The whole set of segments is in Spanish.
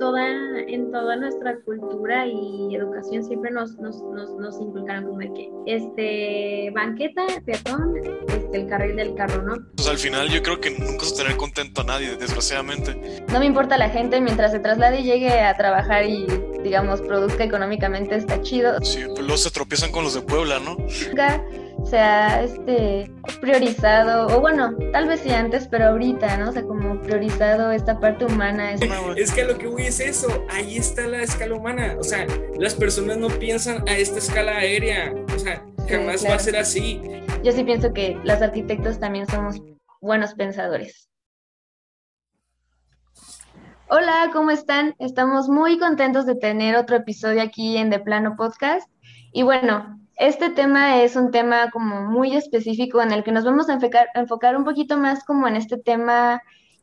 toda, en toda nuestra cultura y educación siempre nos, nos, nos, nos inculcaron como de que este banqueta, peatón, este, el carril del carro, ¿no? Pues al final yo creo que nunca se tener contento a nadie, desgraciadamente. No me importa la gente mientras se traslade y llegue a trabajar y digamos produzca económicamente está chido. Sí, pues luego se tropiezan con los de Puebla, ¿no? se ha este, priorizado, o bueno, tal vez sí antes, pero ahorita, ¿no? O sea, como priorizado esta parte humana. Es, es que lo que voy es eso, ahí está la escala humana, o sea, las personas no piensan a esta escala aérea, o sea, jamás va a ser así. Yo sí pienso que los arquitectos también somos buenos pensadores. Hola, ¿cómo están? Estamos muy contentos de tener otro episodio aquí en De Plano Podcast. Y bueno, este tema es un tema como muy específico en el que nos vamos a enfocar, un poquito más como en este tema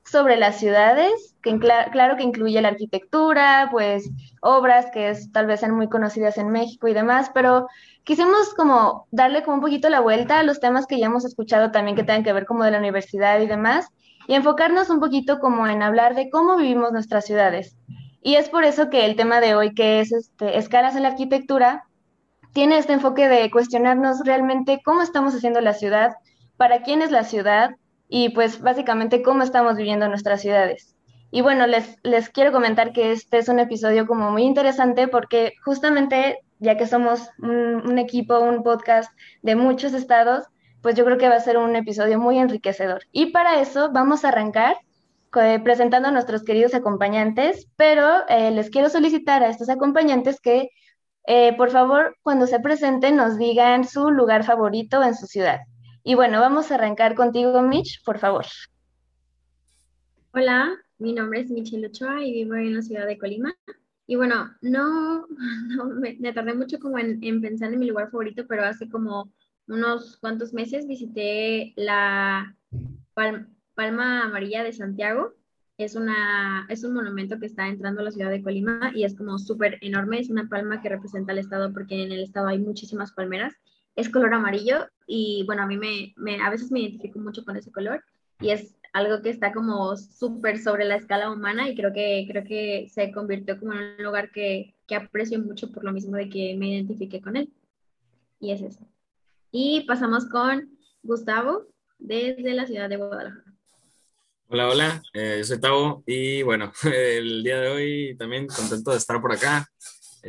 sobre las ciudades, que claro que incluye la arquitectura, pues obras que es, tal vez sean muy conocidas en México y demás, pero quisimos como darle como un poquito la vuelta a los temas que ya hemos escuchado también que tengan que ver como de la universidad y demás, y enfocarnos un poquito como en hablar de cómo vivimos nuestras ciudades. Y es por eso que el tema de hoy, que es este, escalas en la arquitectura, tiene este enfoque de cuestionarnos realmente cómo estamos haciendo la ciudad, para quién es la ciudad y pues básicamente cómo estamos viviendo nuestras ciudades. Y bueno, les, les quiero comentar que este es un episodio como muy interesante porque justamente ya que somos un, equipo, un podcast de muchos estados, pues yo creo que va a ser un episodio muy enriquecedor. Y para eso vamos a arrancar eh, presentando a nuestros queridos acompañantes, pero eh, les quiero solicitar a estos acompañantes que eh, por favor, cuando se presenten, nos digan su lugar favorito en su ciudad. Y bueno, vamos a arrancar contigo, Mitch, por favor. Hola, mi nombre es Michelle Ochoa y vivo en la ciudad de Colima. Y bueno, no, me, tardé mucho como en, pensar en mi lugar favorito, pero hace como unos cuantos meses visité la Palma Amarilla de Santiago es, una, es un monumento que está entrando a la ciudad de Colima y es como súper enorme. Es una palma que representa al estado porque en el estado hay muchísimas palmeras. Es color amarillo y bueno, a mí me, a veces me identifico mucho con ese color y es algo que está como súper sobre la escala humana y creo que, creo que se convirtió como en un lugar que, que aprecio mucho por lo mismo de que me identifique con él. Y es eso. Y pasamos con Gustavo desde la ciudad de Guadalajara. Hola, hola, eh, yo soy Tavo y bueno, el día de hoy también contento de estar por acá.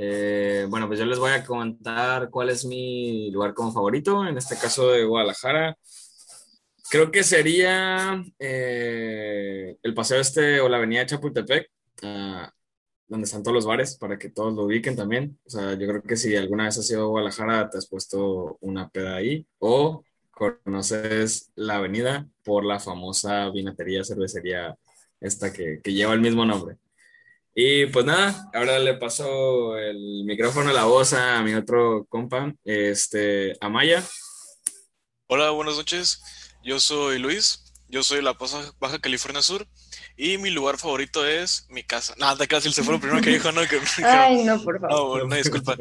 Eh, bueno, pues yo les voy a comentar cuál es mi lugar como favorito, en este caso de Guadalajara. Creo que sería eh, el paseo este o la avenida Chapultepec, ah, donde están todos los bares, para que todos lo ubiquen también. O sea, yo creo que si alguna vez has ido a Guadalajara, te has puesto una peda ahí. O conoces la avenida por la famosa vinatería, cervecería esta que, lleva el mismo nombre. Y pues nada, ahora le paso el micrófono, la voz a mi otro compa, este, Amaya. Hola, buenas noches. Yo soy Luis, yo soy de La Paz, Baja California Sur, y mi lugar favorito es mi casa. Nada, casi se fue lo primero que dijo, ¿no? Que, Ay, no, por favor. No, bueno, disculpa.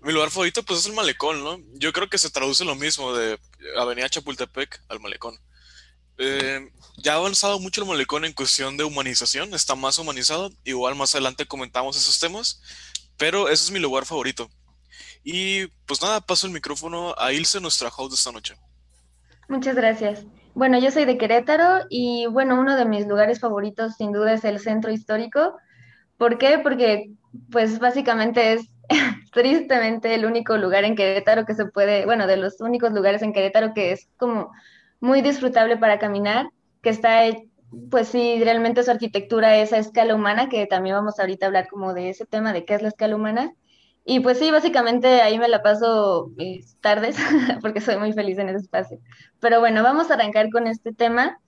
Mi lugar favorito, pues es el malecón, ¿no? Yo creo que se traduce lo mismo de Avenida Chapultepec al malecón. Eh, ya ha avanzado mucho el malecón en cuestión de humanización, está más humanizado. Igual más adelante comentamos esos temas, pero ese es mi lugar favorito. Y pues nada, paso el micrófono a Ilse, nuestra host de esta noche. Muchas gracias. Bueno, yo soy de Querétaro y bueno, uno de mis lugares favoritos sin duda es el centro histórico. ¿Por qué? Porque pues básicamente es tristemente el único lugar en Querétaro que se puede, bueno, de los únicos lugares en Querétaro que es como muy disfrutable para caminar, que está, pues sí, realmente su arquitectura es a escala humana, que también vamos ahorita a hablar como de ese tema de qué es la escala humana. Y pues sí, básicamente ahí me la paso mis tardes porque soy muy feliz en ese espacio. Pero bueno, vamos a arrancar con este tema,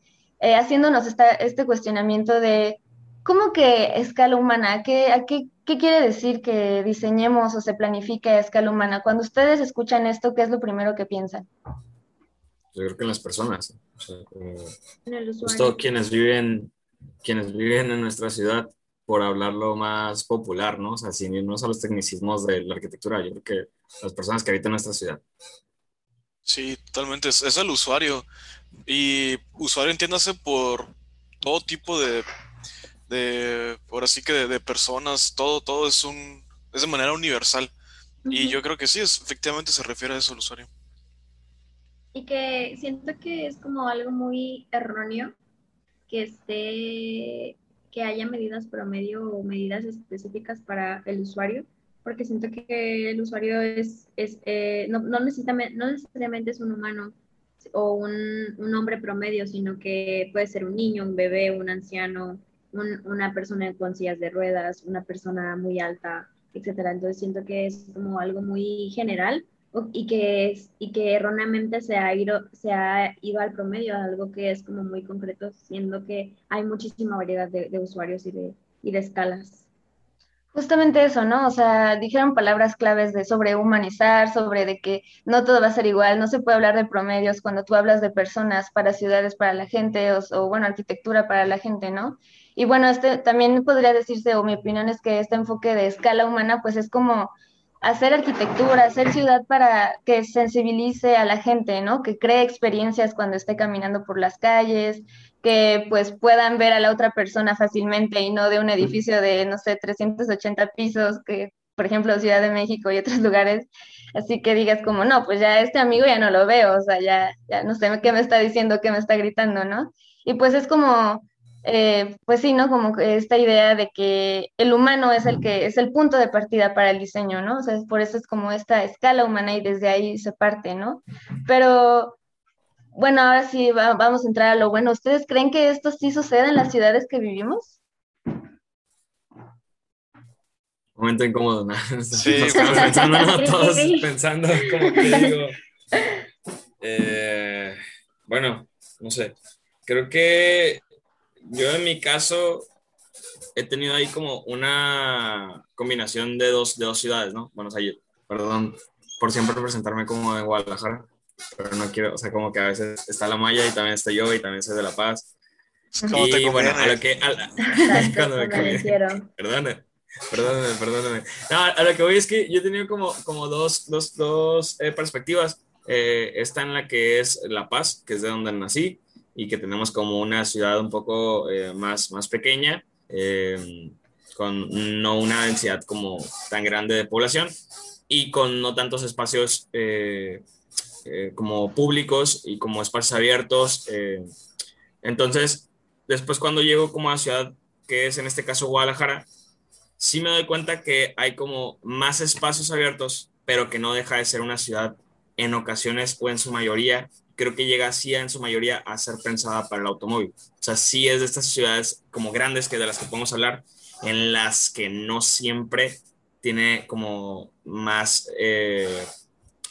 eh, haciéndonos esta, este cuestionamiento de cómo que escala humana, ¿Qué, qué ¿Qué quiere decir que diseñemos o se planifique a escala humana? Cuando ustedes escuchan esto, ¿qué es lo primero que piensan? Yo creo que en las personas, o sea, justo quienes viven, quienes viven en nuestra ciudad, por hablarlo más popular, ¿no? O sea, sin irnos a los tecnicismos de la arquitectura, yo creo que las personas que habitan nuestra ciudad. Sí, totalmente, es, es el usuario. Y usuario entiéndase por todo tipo de de, ahora sí que de, personas, todo, todo es un, es de manera universal. Y yo creo que sí, es, efectivamente se refiere a eso el usuario. Y que siento que es como algo muy erróneo que esté, que haya medidas promedio o medidas específicas para el usuario, porque siento que el usuario es, es eh, no, no, no necesariamente es un humano o un, un, hombre promedio, sino que puede ser un niño, un bebé, un anciano, una persona con sillas de ruedas, una persona muy alta, etcétera. Entonces siento que es como algo muy general y que, es, y que erróneamente se ha, ido, se ha ido al promedio, algo que es como muy concreto, siendo que hay muchísima variedad de, de usuarios y de, y de escalas. Justamente eso, ¿no? O sea, dijeron palabras claves de sobrehumanizar, sobre de que no todo va a ser igual, no se puede hablar de promedios cuando tú hablas de personas para ciudades para la gente o, o bueno, arquitectura para la gente, ¿no? Y bueno, este también podría decirse, o mi opinión es que este enfoque de escala humana, pues es como hacer arquitectura, hacer ciudad para que sensibilice a la gente, ¿no? Que cree experiencias cuando esté caminando por las calles, que pues puedan ver a la otra persona fácilmente y no de un edificio de, no sé, 380 pisos, que por ejemplo Ciudad de México y otros lugares, así que digas como, no, pues ya este amigo ya no lo veo, o sea, ya, ya no sé qué me está diciendo, qué me está gritando, ¿no? Y pues es como eh, pues sí, ¿no? Como esta idea de que el humano es el que es el punto de partida para el diseño, ¿no? O sea, por eso es como esta escala humana y desde ahí se parte, ¿no? Pero bueno, ahora sí vamos a entrar a lo bueno. ¿Ustedes creen que esto sí sucede en las ciudades que vivimos? Momento incómodo, ¿no? Sí, pensando, todos pensando, como que digo. Eh, bueno, no sé. Creo que yo en mi caso he tenido ahí como una combinación de dos, de dos ciudades, ¿no? Bueno, o sea, perdón por siempre presentarme como de Guadalajara, pero no quiero, o sea, como que a veces está la Maya y también estoy yo y también soy de La Paz. ¿Cómo y bueno, a lo que... cuando me Perdóname, perdóname, perdóname. No, a lo que voy es que yo he tenido como, como dos, dos, dos eh, perspectivas. Eh, esta en la que es La Paz, que es de donde nací, y que tenemos como una ciudad un poco eh, más, más pequeña, eh, con no una densidad como tan grande de población y con no tantos espacios eh, como públicos y como espacios abiertos. entonces, después cuando llego como a ciudad que es en este caso Guadalajara, sí me doy cuenta que hay como más espacios abiertos, pero que no deja de ser una ciudad en ocasiones o en su mayoría creo que llega así en su mayoría a ser pensada para el automóvil. O sea, sí es de estas ciudades como grandes que de las que podemos hablar, en las que no siempre tiene como más eh,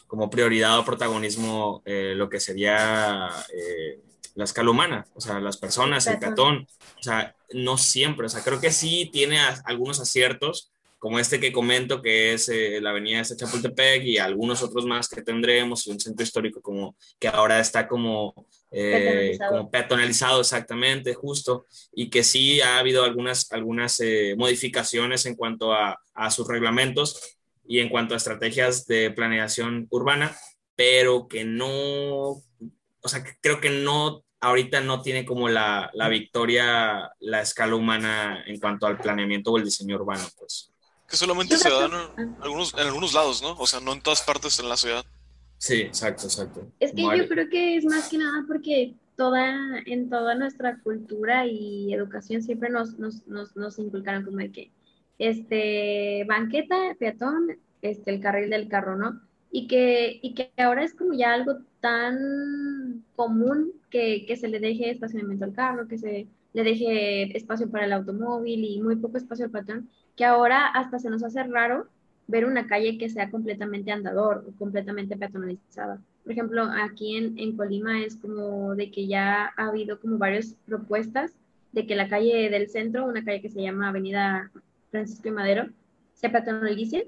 como prioridad o protagonismo eh, lo que sería eh, la escala humana, o sea, las personas, el peatón, o sea, no siempre, o sea, creo que sí tiene algunos aciertos, como este que comento, que es eh, la avenida de Chapultepec y algunos otros más que tendremos, y un centro histórico como que ahora está como, eh, como peatonalizado exactamente, justo, y que sí ha habido algunas, algunas eh, modificaciones en cuanto a, a, sus reglamentos y en cuanto a estrategias de planeación urbana, pero que no, o sea, creo que no ahorita no tiene como la, la, victoria la escala humana en cuanto al planeamiento o el diseño urbano, pues. Que solamente se dan en algunos, en algunos lados, ¿no? O sea, no en todas partes en la ciudad. Sí, exacto, exacto. Es que yo creo que es más que nada porque toda, en toda nuestra cultura y educación siempre nos, nos, nos, nos inculcaron como de que este banqueta, peatón, este el carril del carro, ¿no? Y que, y que ahora es como ya algo tan común que, que se le deje estacionamiento al carro, que se le deje espacio para el automóvil y muy poco espacio al peatón, que ahora hasta se nos hace raro ver una calle que sea completamente andador o completamente peatonalizada. Por ejemplo, aquí en, en Colima es como de que ya ha habido como varias propuestas de que la calle del centro, una calle que se llama Avenida Francisco y Madero, se peatonalice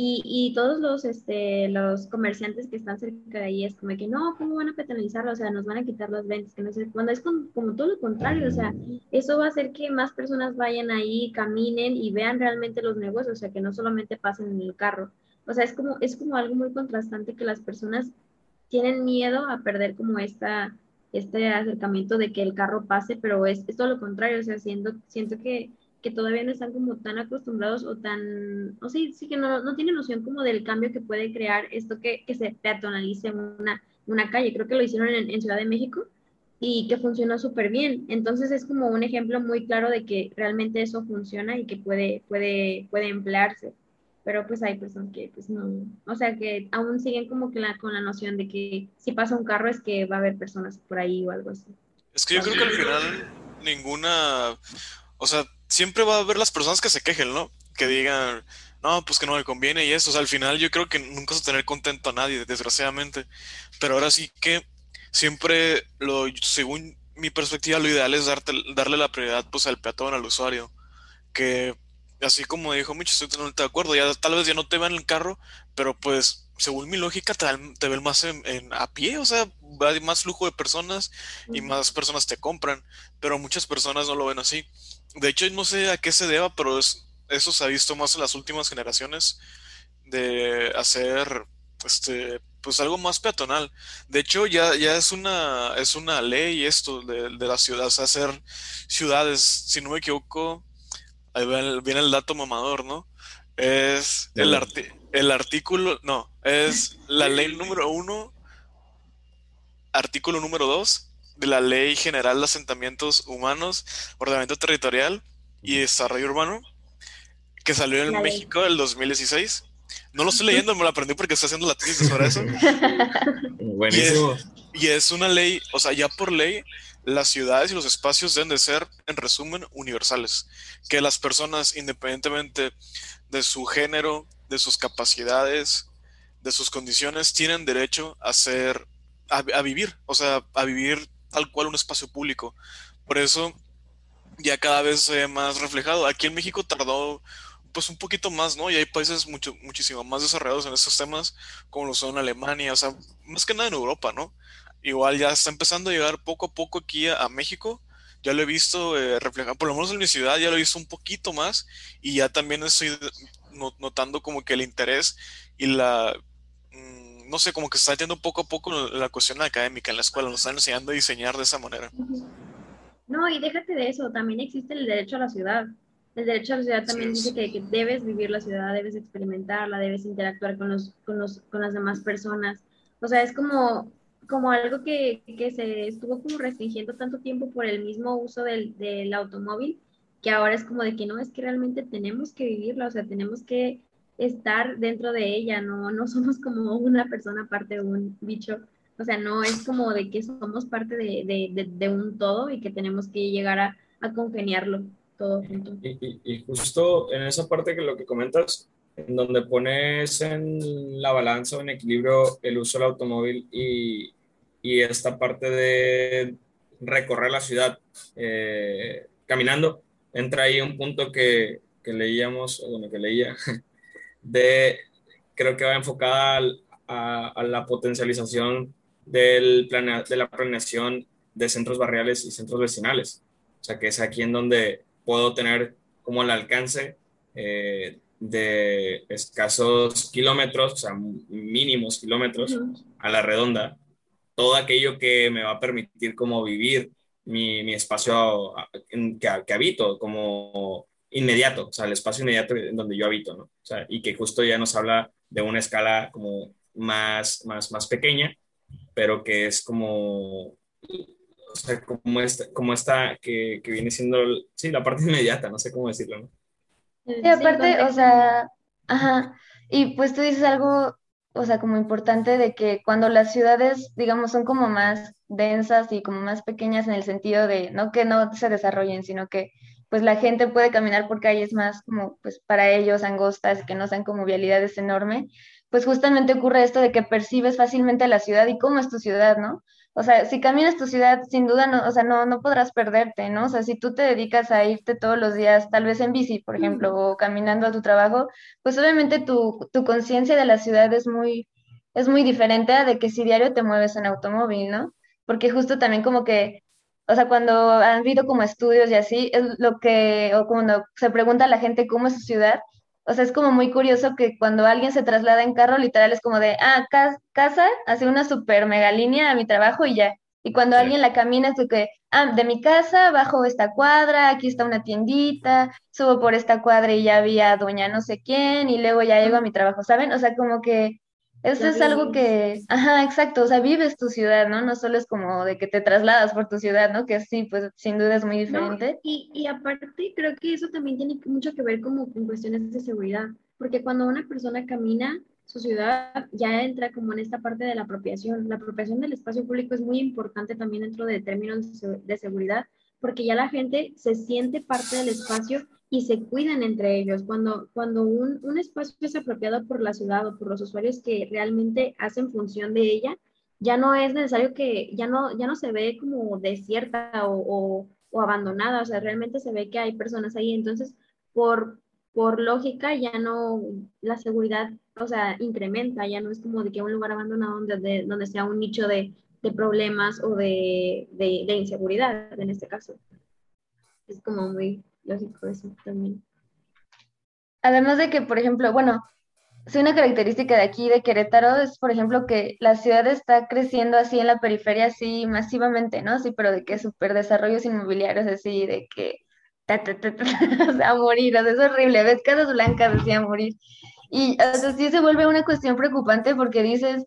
y, y, todos los, este, los comerciantes que están cerca de ahí es como que no, ¿cómo van a peatonalizarlo? O sea, nos van a quitar las ventas, que no sé, cuando es como, como, todo lo contrario, o sea, eso va a hacer que más personas vayan ahí, caminen y vean realmente los negocios, o sea, que no solamente pasen en el carro. O sea, es como, es como algo muy contrastante que las personas tienen miedo a perder como esta, este acercamiento de que el carro pase, pero es, es todo lo contrario, o sea, siento, siento que, que todavía no están como tan acostumbrados o tan, o sí, sí que no, no tienen noción como del cambio que puede crear esto que, que se peatonalice una, una calle. Creo que lo hicieron en, en Ciudad de México y que funcionó súper bien. Entonces es como un ejemplo muy claro de que realmente eso funciona y que puede, puede, puede emplearse. Pero pues hay personas que pues no, o sea que aún siguen como que la, con la noción de que si pasa un carro es que va a haber personas por ahí o algo así. Es que yo creo que al final ninguna, o sea, siempre va a haber las personas que se quejen, ¿no? Que digan, no, pues que no me conviene y eso. O sea, al final yo creo que nunca vas a tener contento a nadie, desgraciadamente. Pero ahora sí que siempre, lo, según mi perspectiva, lo ideal es darte, darle la prioridad pues al peatón, al usuario. Que así como dijo Micho, estoy de acuerdo. Ya tal vez ya no te va en el carro, pero pues según mi lógica te, te ven más en, a pie, o sea, hay más flujo de personas y más personas te compran, pero muchas personas no lo ven así. De hecho, no sé a qué se deba, pero eso se ha visto más en las últimas generaciones de hacer este pues algo más peatonal. De hecho, ya, ya es una es una ley esto de, de la ciudad, o sea, hacer ciudades, si no me equivoco, ahí viene el dato mamador, ¿no? Es el, el artículo, no, es la ley número uno, artículo número dos de la Ley General de Asentamientos Humanos, Ordenamiento Territorial y Desarrollo Urbano, que salió en México el 2016. No lo estoy leyendo, me lo aprendí porque estoy haciendo la tesis sobre eso. Buenísimo. Y es, una ley, o sea, ya por ley, las ciudades y los espacios deben de ser, en resumen, universales. Que las personas, independientemente de su género, de sus capacidades, de sus condiciones, tienen derecho a ser, a, vivir, o sea, a vivir tal cual un espacio público. Por eso ya cada vez se ve más reflejado. Aquí en México tardó pues un poquito más, ¿no? Y hay países mucho, muchísimo más desarrollados en estos temas, como lo son Alemania, o sea, más que nada en Europa, ¿no? Igual ya está empezando a llegar poco a poco aquí a, México. Ya lo he visto eh, reflejado, por lo menos en mi ciudad ya lo he visto un poquito más y ya también estoy notando como que el interés y la no sé, como que se está yendo poco a poco la cuestión académica en la escuela, nos están enseñando a diseñar de esa manera. No, y déjate de eso, también existe el derecho a la ciudad. El derecho a la ciudad también dice que, debes vivir la ciudad, debes experimentarla, debes interactuar con, los, con, los, con las demás personas. O sea, es como, como algo que, que, se estuvo como restringiendo tanto tiempo por el mismo uso del, del automóvil, que ahora es como de que no, es que realmente tenemos que vivirla, o sea, tenemos que estar dentro de ella, no, no somos como una persona aparte de un bicho, o sea, no es como de que somos parte de, un todo y que tenemos que llegar a, a congeniarlo todo junto. Y, justo en esa parte que lo que comentas, en donde pones en la balanza o en equilibrio el uso del automóvil y, esta parte de recorrer la ciudad eh, caminando, entra ahí un punto que, que leíamos, bueno, que leía, de, creo que va enfocada a, la potencialización del de la planeación de centros barriales y centros vecinales. O sea, que es aquí en donde puedo tener como el alcance eh, de escasos kilómetros, o sea, mínimos kilómetros a la redonda, todo aquello que me va a permitir como vivir mi, mi espacio que, que, habito, como inmediato, o sea, el espacio inmediato en donde yo habito, ¿no? O sea, y que justo ya nos habla de una escala como más, más, más pequeña, pero que es como, o sea, como esta, como esta que, que viene siendo, sí, la parte inmediata, no sé cómo decirlo, ¿no? Sí, aparte, o sea, ajá, y pues tú dices algo, o sea, como importante de que cuando las ciudades, digamos, son como más densas y como más pequeñas en el sentido de, no que no se desarrollen, sino que pues la gente puede caminar por calles más como pues para ellos angostas, que no sean como vialidades enormes, pues justamente ocurre esto de que percibes fácilmente la ciudad y cómo es tu ciudad, ¿no? O sea, si caminas tu ciudad, sin duda, no, o sea, no, no podrás perderte, ¿no? O sea, si tú te dedicas a irte todos los días, tal vez en bici, por ejemplo, o caminando a tu trabajo, pues obviamente tu, tu conciencia de la ciudad es muy, es muy diferente a de que si diario te mueves en automóvil, ¿no? Porque justo también como que o sea, cuando han habido como estudios y así, es lo que, o cuando se pregunta a la gente cómo es su ciudad, o sea, es como muy curioso que cuando alguien se traslada en carro, literal es como de, ah, casa, hace una super mega línea a mi trabajo y ya. Y cuando alguien la camina es de que, ah, de mi casa bajo esta cuadra, aquí está una tiendita, subo por esta cuadra y ya había doña no sé quién, y luego ya llego a mi trabajo, ¿saben? O sea, como que eso es algo que, ajá, exacto, o sea, vives tu ciudad, ¿no? No solo es como de que te trasladas por tu ciudad, ¿no? Que sí, pues sin duda es muy diferente. y, y aparte creo que eso también tiene mucho que ver como con cuestiones de seguridad, porque cuando una persona camina, su ciudad ya entra como en esta parte de la apropiación. La apropiación del espacio público es muy importante también dentro de términos de seguridad, porque ya la gente se siente parte del espacio y se cuidan entre ellos. Cuando, cuando un, un, espacio es apropiado por la ciudad o por los usuarios que realmente hacen función de ella, ya no es necesario que, ya no, ya no se ve como desierta o, o, abandonada, o sea, realmente se ve que hay personas ahí. Entonces, por, por lógica, ya no, la seguridad, o sea, incrementa, ya no es como de que un lugar abandonado donde, donde sea un nicho de, de problemas o de, de, de inseguridad, en este caso. Es como muy, lógico eso también. Además de que, por ejemplo, bueno, si una característica de aquí, de Querétaro, es, por ejemplo, que la ciudad está creciendo así en la periferia, así masivamente, ¿no? Sí, pero de que super desarrollos inmobiliarios, así, de que, o sea, a morir, o sea, es horrible, ves casas blancas, decía morir. Y, o sea, sí se vuelve una cuestión preocupante porque dices,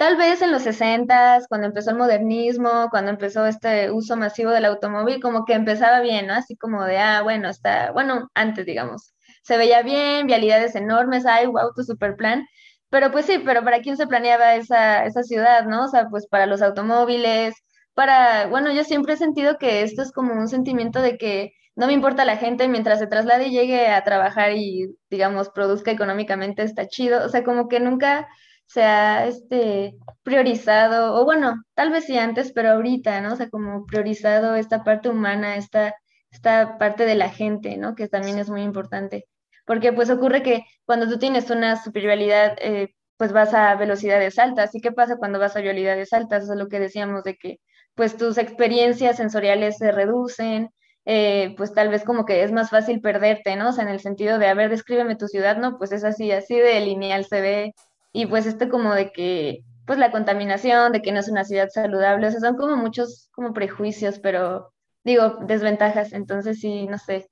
Tal vez en los 60, cuando empezó el modernismo, cuando empezó este uso masivo del automóvil, como que empezaba bien, ¿no? Así como de, ah, bueno, está, bueno, antes, digamos, se veía bien, vialidades enormes, ay, wow, tu super plan. Pero pues sí, pero ¿para quién se planeaba esa, esa ciudad, no? O sea, pues para los automóviles, para, bueno, yo siempre he sentido que esto es como un sentimiento de que no me importa la gente mientras se traslade y llegue a trabajar y, digamos, produzca económicamente, está chido. O sea, como que nunca se ha este, priorizado, o bueno, tal vez sí antes, pero ahorita, ¿no? O sea, como priorizado esta parte humana, esta, esta parte de la gente, ¿no? Que también es muy importante. Porque pues ocurre que cuando tú tienes una superioridad, eh, pues vas a velocidades altas. ¿Y qué pasa cuando vas a velocidades altas? Eso es lo que decíamos de que pues tus experiencias sensoriales se reducen, eh, pues tal vez como que es más fácil perderte, ¿no? O sea, en el sentido de, a ver, descríbeme tu ciudad, ¿no? Pues es así, así de lineal se ve y pues esto como de que, pues la contaminación, de que no es una ciudad saludable, o sea, son como muchos como prejuicios, pero digo, desventajas, entonces sí, no sé,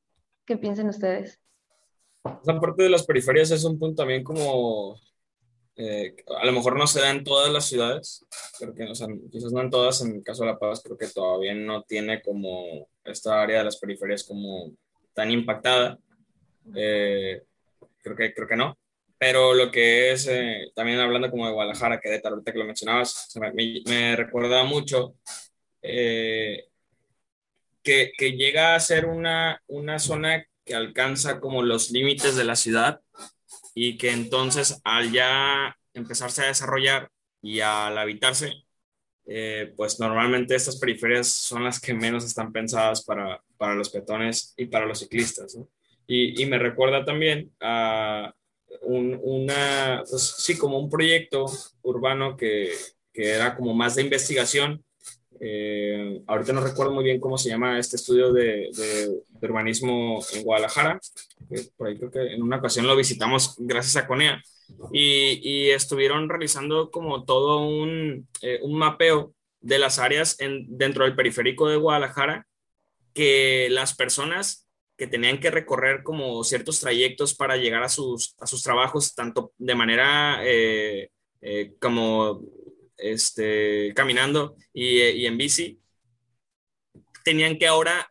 ¿qué piensan ustedes? La parte de las periferias es un punto también como, eh, a lo mejor no se da en todas las ciudades, creo que, o sea, quizás no en todas, en el caso de La Paz, creo que todavía no tiene como esta área de las periferias como tan impactada. Eh, creo que, creo que no. Pero lo que es, eh, también hablando como de Guadalajara, que de ahorita que lo mencionabas, me, me recuerda mucho eh, que, que, llega a ser una, una zona que alcanza como los límites de la ciudad y que entonces al ya empezarse a desarrollar y al habitarse, eh, pues normalmente estas periferias son las que menos están pensadas para, para los peatones y para los ciclistas. ¿no? Y, y, me recuerda también a, un, una, pues, sí, como un proyecto urbano que, que era como más de investigación. Eh, ahorita no recuerdo muy bien cómo se llama este estudio de, de, urbanismo en Guadalajara. por ahí creo que en una ocasión lo visitamos gracias a Conea. Y, y estuvieron realizando como todo un, eh, un mapeo de las áreas en, dentro del periférico de Guadalajara que las personas que tenían que recorrer como ciertos trayectos para llegar a sus, a sus trabajos, tanto de manera eh, eh, como este, caminando y, y, en bici, tenían que ahora,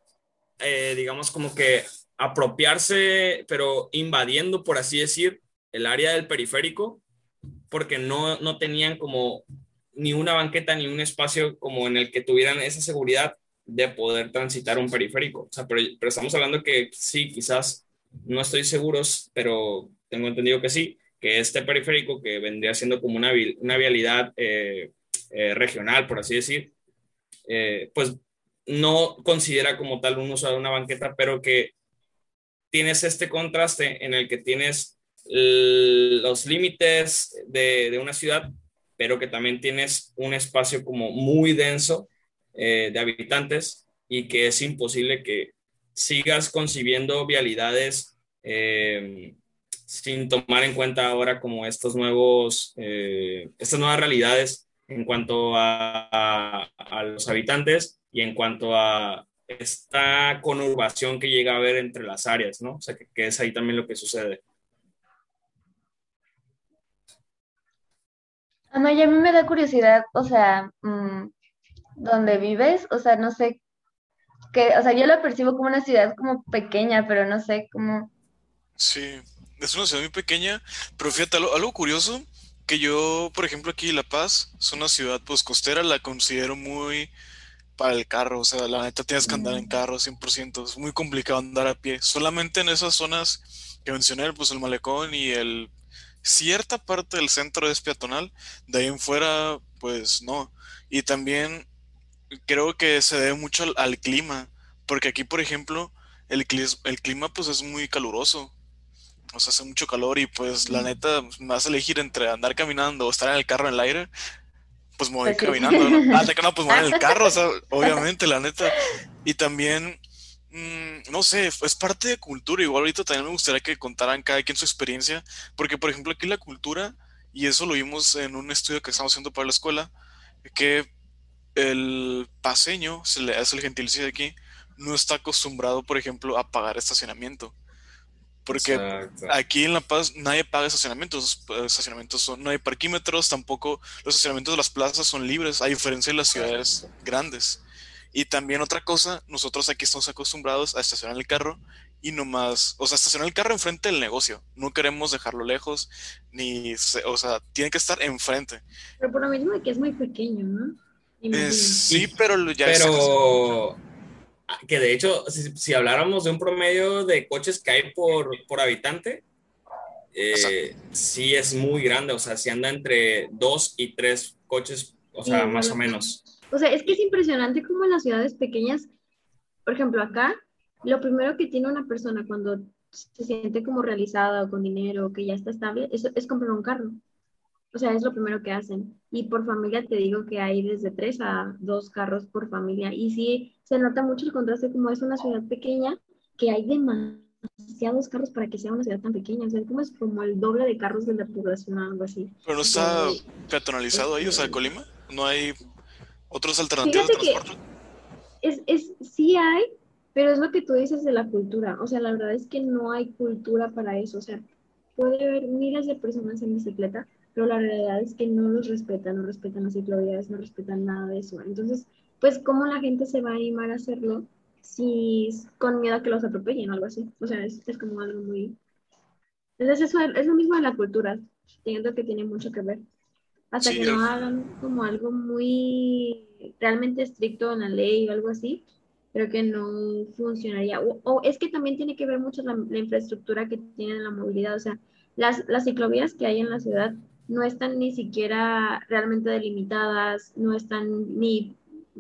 eh, digamos, como que apropiarse, pero invadiendo, por así decir, el área del periférico, porque no, no tenían como ni una banqueta ni un espacio como en el que tuvieran esa seguridad de poder transitar un periférico. O sea, pero, pero, estamos hablando que sí, quizás no estoy seguro, pero tengo entendido que sí, que este periférico que vendría siendo como una, una vialidad eh, eh, regional, por así decir, eh, pues no considera como tal un uso de una banqueta, pero que tienes este contraste en el que tienes los límites de, de una ciudad, pero que también tienes un espacio como muy denso eh, de habitantes y que es imposible que sigas concibiendo vialidades eh, sin tomar en cuenta ahora como estos nuevos, eh, estas nuevas realidades en cuanto a, a, los habitantes y en cuanto a esta conurbación que llega a haber entre las áreas, ¿no? O sea, que, es ahí también lo que sucede. Amaya, a mí me da curiosidad, o sea, mm, ¿dónde vives? O sea, no sé, que, o sea, yo la percibo como una ciudad como pequeña, pero no sé cómo... Sí, es una ciudad muy pequeña, pero fíjate, algo, curioso, que yo, por ejemplo, aquí La Paz, es una ciudad pues costera, la considero muy para el carro, o sea, la neta tienes que andar en mm. carro 100%, es muy complicado andar a pie, solamente en esas zonas que mencioné, pues el malecón y el cierta parte del centro es peatonal, de ahí en fuera, pues no. Y también creo que se debe mucho al, clima, porque aquí, por ejemplo, el, el clima pues es muy caluroso. O sea, hace mucho calor y pues la neta me vas a elegir entre andar caminando o estar en el carro en el aire, pues me voy pues caminando. ¿no? Ah, que no, pues me voy en el carro, o sea, obviamente, la neta. Y también, mm, no sé, es parte de cultura. Igual ahorita también me gustaría que contaran cada quien su experiencia, porque por ejemplo aquí la cultura, y eso lo vimos en un estudio que estamos haciendo para la escuela, que el paseño, se le hace el gentilicio de aquí, no está acostumbrado, por ejemplo, a pagar estacionamiento. Porque aquí en La Paz nadie paga estacionamientos. Los estacionamientos son, no hay parquímetros, tampoco los estacionamientos de las plazas son libres, a diferencia de las ciudades grandes. Y también otra cosa, nosotros aquí estamos acostumbrados a estacionar el carro y nomás, o sea, estacionar el carro enfrente del negocio. No queremos dejarlo lejos, ni, o sea, tiene que estar enfrente. Pero por lo mismo de que es muy pequeño, ¿no? Eh, sí, pero ya Pero que de hecho, si, habláramos de un promedio de coches que hay por, por habitante, eh, sí es muy grande, o sea, si anda entre dos y tres coches, o sea, más o menos. O sea, es que es impresionante como en las ciudades pequeñas, por ejemplo, acá, lo primero que tiene una persona cuando se siente como realizada o con dinero, o que ya está estable, es, es comprar un carro. O sea, es lo primero que hacen. Y por familia te digo que hay desde tres a dos carros por familia. Y sí, se nota mucho el contraste como es una ciudad pequeña, que hay demasiados carros para que sea una ciudad tan pequeña. O sea, como es como el doble de carros de la población o algo así. Pero no está peatonalizado ahí, o sea, Colima. No hay otros alternativas de transporte. Es, es, sí hay, pero es lo que tú dices de la cultura. O sea, la verdad es que no hay cultura para eso. O sea, puede haber miles de personas en bicicleta, pero la realidad es que no los respetan, no respetan las ciclovías, no respetan nada de eso. Entonces, pues, ¿cómo la gente se va a animar a hacerlo si con miedo a que los atropellen o algo así? O sea, es, es como algo muy... Entonces, eso es lo mismo de la cultura, siento que tiene mucho que ver. Hasta que no hagan como algo muy realmente estricto en la ley o algo así, creo que no funcionaría. O, es que también tiene que ver mucho la, la infraestructura que tiene la movilidad, o sea, las, las ciclovías que hay en la ciudad no están ni siquiera realmente delimitadas, no están ni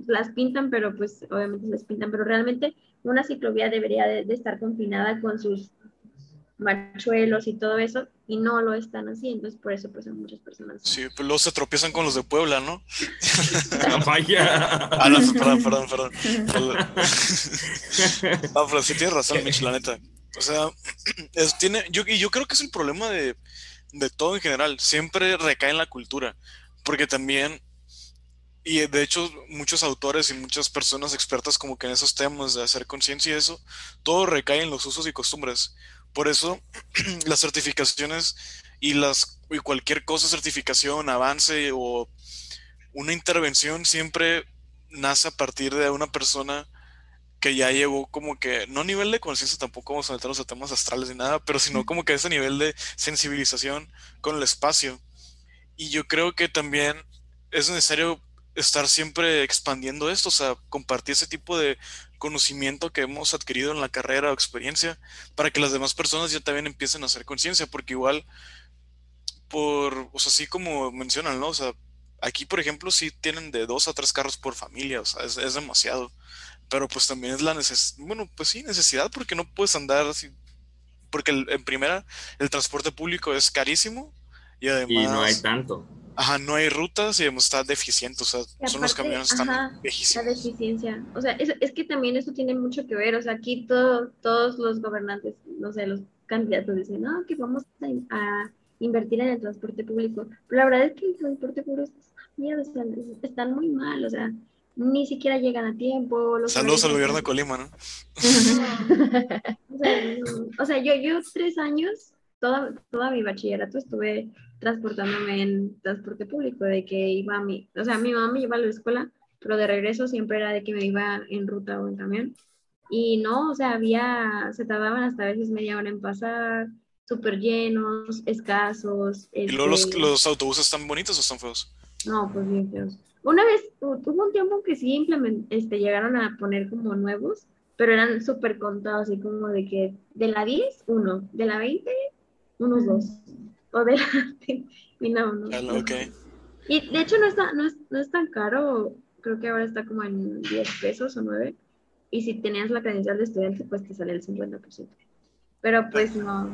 las pintan, pero pues obviamente las pintan, pero realmente una ciclovía debería de, estar confinada con sus machuelos y todo eso, y no lo están así, entonces por eso pues hay muchas personas. Sí, pues luego se tropiezan con los de Puebla, ¿no? Vaya. ah, no, perdón, perdón, perdón. no, pero sí tienes razón, Mitch, la neta. O sea, tiene, yo, y yo creo que es el problema de, de todo en general, siempre recae en la cultura, porque también, y de hecho muchos autores y muchas personas expertas como que en esos temas de hacer conciencia y eso, todo recae en los usos y costumbres. Por eso las certificaciones y las y cualquier cosa, certificación, avance o una intervención siempre nace a partir de una persona que ya llegó como que, no a nivel de conciencia, tampoco vamos a meternos a temas astrales ni nada, pero sino como que ese nivel de sensibilización con el espacio. Y yo creo que también es necesario estar siempre expandiendo esto, o sea, compartir ese tipo de conocimiento que hemos adquirido en la carrera o experiencia para que las demás personas ya también empiecen a hacer conciencia, porque igual, por, o sea, así como mencionan, ¿no? O sea, aquí, por ejemplo, sí tienen de dos a tres carros por familia, o sea, es, es demasiado pero pues también es la necesidad, bueno, pues sí, necesidad porque no puedes andar así, porque en primera el transporte público es carísimo y además... Y no hay tanto. Ajá, no hay rutas y además está deficiente, o sea, son los camiones están viejísimos. La deficiencia, o sea, es, es, que también eso tiene mucho que ver, o sea, aquí todo, todos los gobernantes, no sé, los candidatos dicen, no, que vamos a, invertir en el transporte público. Pero la verdad es que el transporte público están muy mal, o sea, ni siquiera llegan a tiempo. Saludos al gobierno de Colima, ¿no? o, sea, yo, yo tres años, toda, toda mi bachillerato estuve transportándome en transporte público, de que iba a mi, o sea, mi mamá me lleva a la escuela, pero de regreso siempre era de que me iba en ruta o en camión. Y no, o sea, había, se tardaban hasta a veces media hora en pasar, súper llenos, escasos. ¿Y luego los, este los autobuses están bonitos o están feos? No, pues bien feos. Una vez, hubo un tiempo que sí este, llegaron a poner como nuevos, pero eran súper contados, así como de que de la 10, uno, de la 20, unos dos, o de la y no, no. Y de hecho no, está, no, es, no es tan caro, creo que ahora está como en 10 pesos o 9, y si tenías la credencial de estudiante, pues te sale el 50%. Pero pues no.